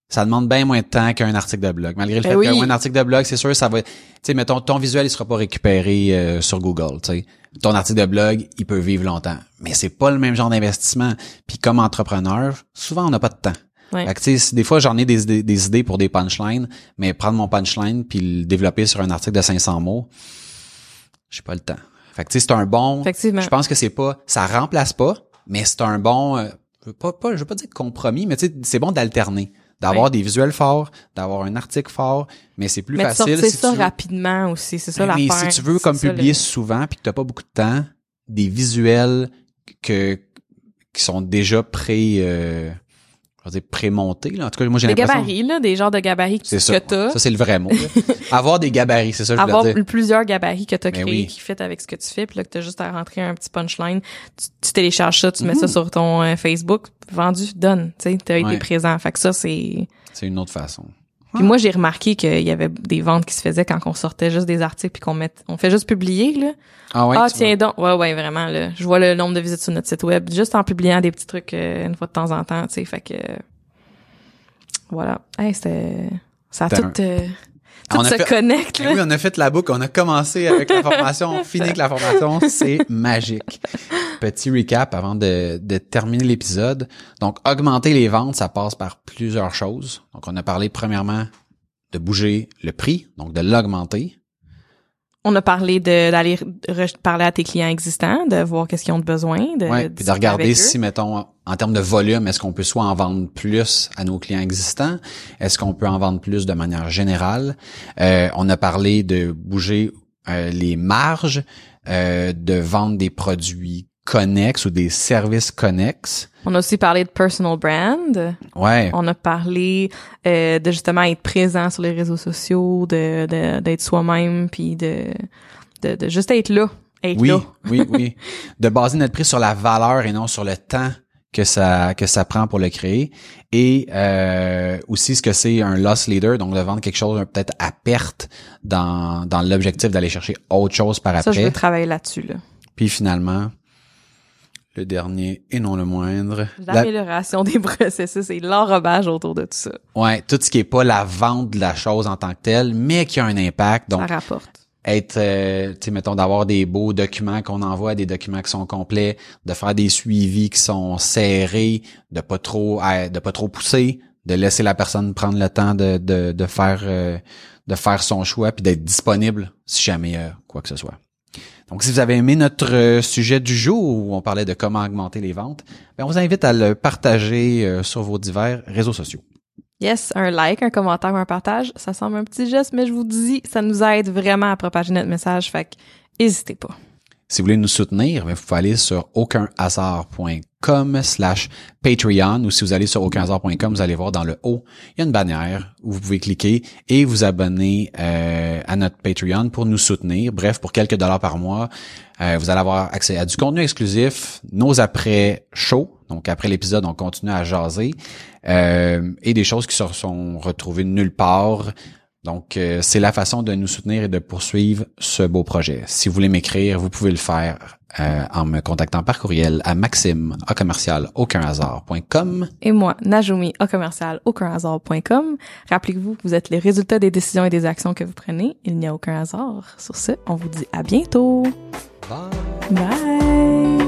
ça demande bien moins de temps qu'un article de blog. Malgré le Ben fait oui. qu'un article de blog, c'est sûr, ça va, tu sais, mettons, ton visuel, il sera pas récupéré euh, sur Google, tu sais. Ton article de blog, il peut vivre longtemps. Mais c'est pas le même genre d'investissement. Puis comme entrepreneur, souvent, on n'a pas de temps. Ouais. Fait que, des fois, j'en ai des, idées- des idées pour des punchlines, mais prendre mon punchline puis le développer sur un article de 500 mots, j'ai pas le temps. Fait que, tu sais, c'est un bon... Effectivement. Je pense que c'est pas... Ça remplace pas, mais c'est un bon... euh, je veux pas, pas, je veux pas dire compromis, mais tu sais, c'est bon d'alterner. D'avoir Ouais. des visuels forts, d'avoir un article fort, mais c'est plus mais facile sortir si ça tu veux... rapidement aussi, c'est ça Ben oui, l'affaire. si tu veux C'est comme ça, publier le- souvent puis que t'as pas beaucoup de temps, des visuels que qui sont déjà pré euh, je veux dire prémontés là. En tout cas, moi j'ai Des gabarits, là, des genres de gabarits que, c'est que ça. t'as. Ça c'est le vrai mot. [laughs] Avoir des gabarits, c'est ça que je avoir voulais dire. plusieurs gabarits que t'as Ben créés oui. qui fit avec ce que tu fais puis là que t'as juste à rentrer un petit punchline tu, tu télécharges ça tu mets Mhm. ça sur ton euh, Facebook vendu donne tu sais t'as Ouais. été présent fait que ça c'est C'est une autre façon. Puis moi j'ai remarqué qu'il y avait des ventes qui se faisaient quand on sortait juste des articles puis qu'on met on fait juste publier là. Ah ouais. ah tiens donc. Ouais ouais vraiment là. Je vois le nombre de visites sur notre site web juste en publiant des petits trucs euh, une fois de temps en temps tu sais. Fait que voilà. Hey, c'était ça a tout euh, tout a se fait- connecte là Eh oui, on a fait la boucle, on a commencé avec la formation, on finit avec la formation, c'est magique. Petit recap avant de, de terminer l'épisode. Donc, augmenter les ventes, ça passe par plusieurs choses. Donc, on a parlé premièrement de bouger le prix, donc de l'augmenter. On a parlé de d'aller parler à tes clients existants, de voir qu'est-ce qu'ils ont de besoin, de Ouais, puis de regarder si, mettons, en termes de volume, est-ce qu'on peut soit en vendre plus à nos clients existants? Est-ce qu'on peut en vendre plus de manière générale? Euh, on a parlé de bouger euh, les marges, euh, de vendre des produits connexes ou des services connexes. On a aussi parlé de personal brand. Ouais. On a parlé euh, de justement être présent sur les réseaux sociaux, de de- d'être soi-même, puis de, de de juste être là, être Oui, là. [laughs] oui, oui. De baser notre prix sur la valeur et non sur le temps que ça que ça prend pour le créer et euh, aussi ce que c'est un loss leader donc de vendre quelque chose peut-être à perte dans dans l'objectif d'aller chercher autre chose par Ça, je veux après travailler là-dessus là. puis finalement le dernier et non le moindre la- L'amélioration des processus et l'enrobage autour de tout ça. ouais tout ce qui est pas la vente de la chose en tant que telle mais qui a un impact donc ça rapporte. être, euh, tu sais, mettons, d'avoir des beaux documents qu'on envoie, des documents qui sont complets, de faire des suivis qui sont serrés, de pas trop, euh, de pas trop pousser, de laisser la personne prendre le temps de, de, de faire, euh, de faire son choix puis d'être disponible si jamais euh, quoi que ce soit. Donc, si vous avez aimé notre euh, sujet du jour où on parlait de comment augmenter les ventes, ben, on vous invite à le partager euh, sur vos divers réseaux sociaux. Yes, un like, un commentaire un partage, ça semble un petit geste, mais je vous dis, ça nous aide vraiment à propager notre message, fait que n'hésitez pas. Si vous voulez nous soutenir, ben, vous pouvez aller sur aucunhasard.com slash Patreon ou si vous allez sur aucunhasard.com, vous allez voir dans le haut, il y a une bannière où vous pouvez cliquer et vous abonner euh, à notre Patreon pour nous soutenir. Bref, pour quelques dollars par mois, euh, vous allez avoir accès à du contenu exclusif, nos après shows, donc après l'épisode, on continue à jaser, euh, et des choses qui se sont retrouvées nulle part. Donc, euh, c'est la façon de nous soutenir et de poursuivre ce beau projet. Si vous voulez m'écrire, vous pouvez le faire euh, en me contactant par courriel à maxime à commercial aucunhasard.com. Et moi, Najumi, au commercial, aucunhasard.com. Rappelez-vous, vous êtes les résultats des décisions et des actions que vous prenez. Il n'y a aucun hasard. Sur ce, on vous dit à bientôt. Bye. Bye!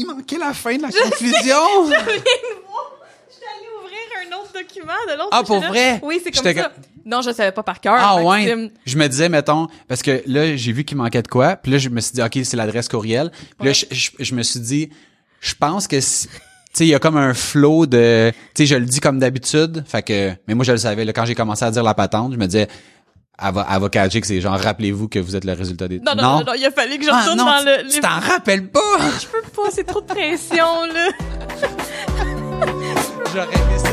Il manquait la fin de la conclusion. [laughs] Je suis allée ouvrir un autre document de l'autre. Ah, pour là. vrai? Oui, c'est comme ça. Non, je savais pas par cœur. Ah ouais. Je me disais, mettons, parce que là, j'ai vu qu'il manquait de quoi, puis là, je me suis dit, OK, c'est l'adresse courriel. Puis là, je, je- je me suis dit, je pense que, si- tu sais, il y a comme un flow de, tu sais, je le dis comme d'habitude, fait que, mais moi, je le savais, là, quand j'ai commencé à dire la patente, je me disais, elle va, elle va catcher que c'est genre, rappelez-vous que vous êtes le résultat des... Non, non, non, non, il a fallu que je Ah, retourne non, dans tu- le... tu les- t'en rappelles pas! Je peux pas, c'est trop de pression, là. [laughs] J'aurais aimé ça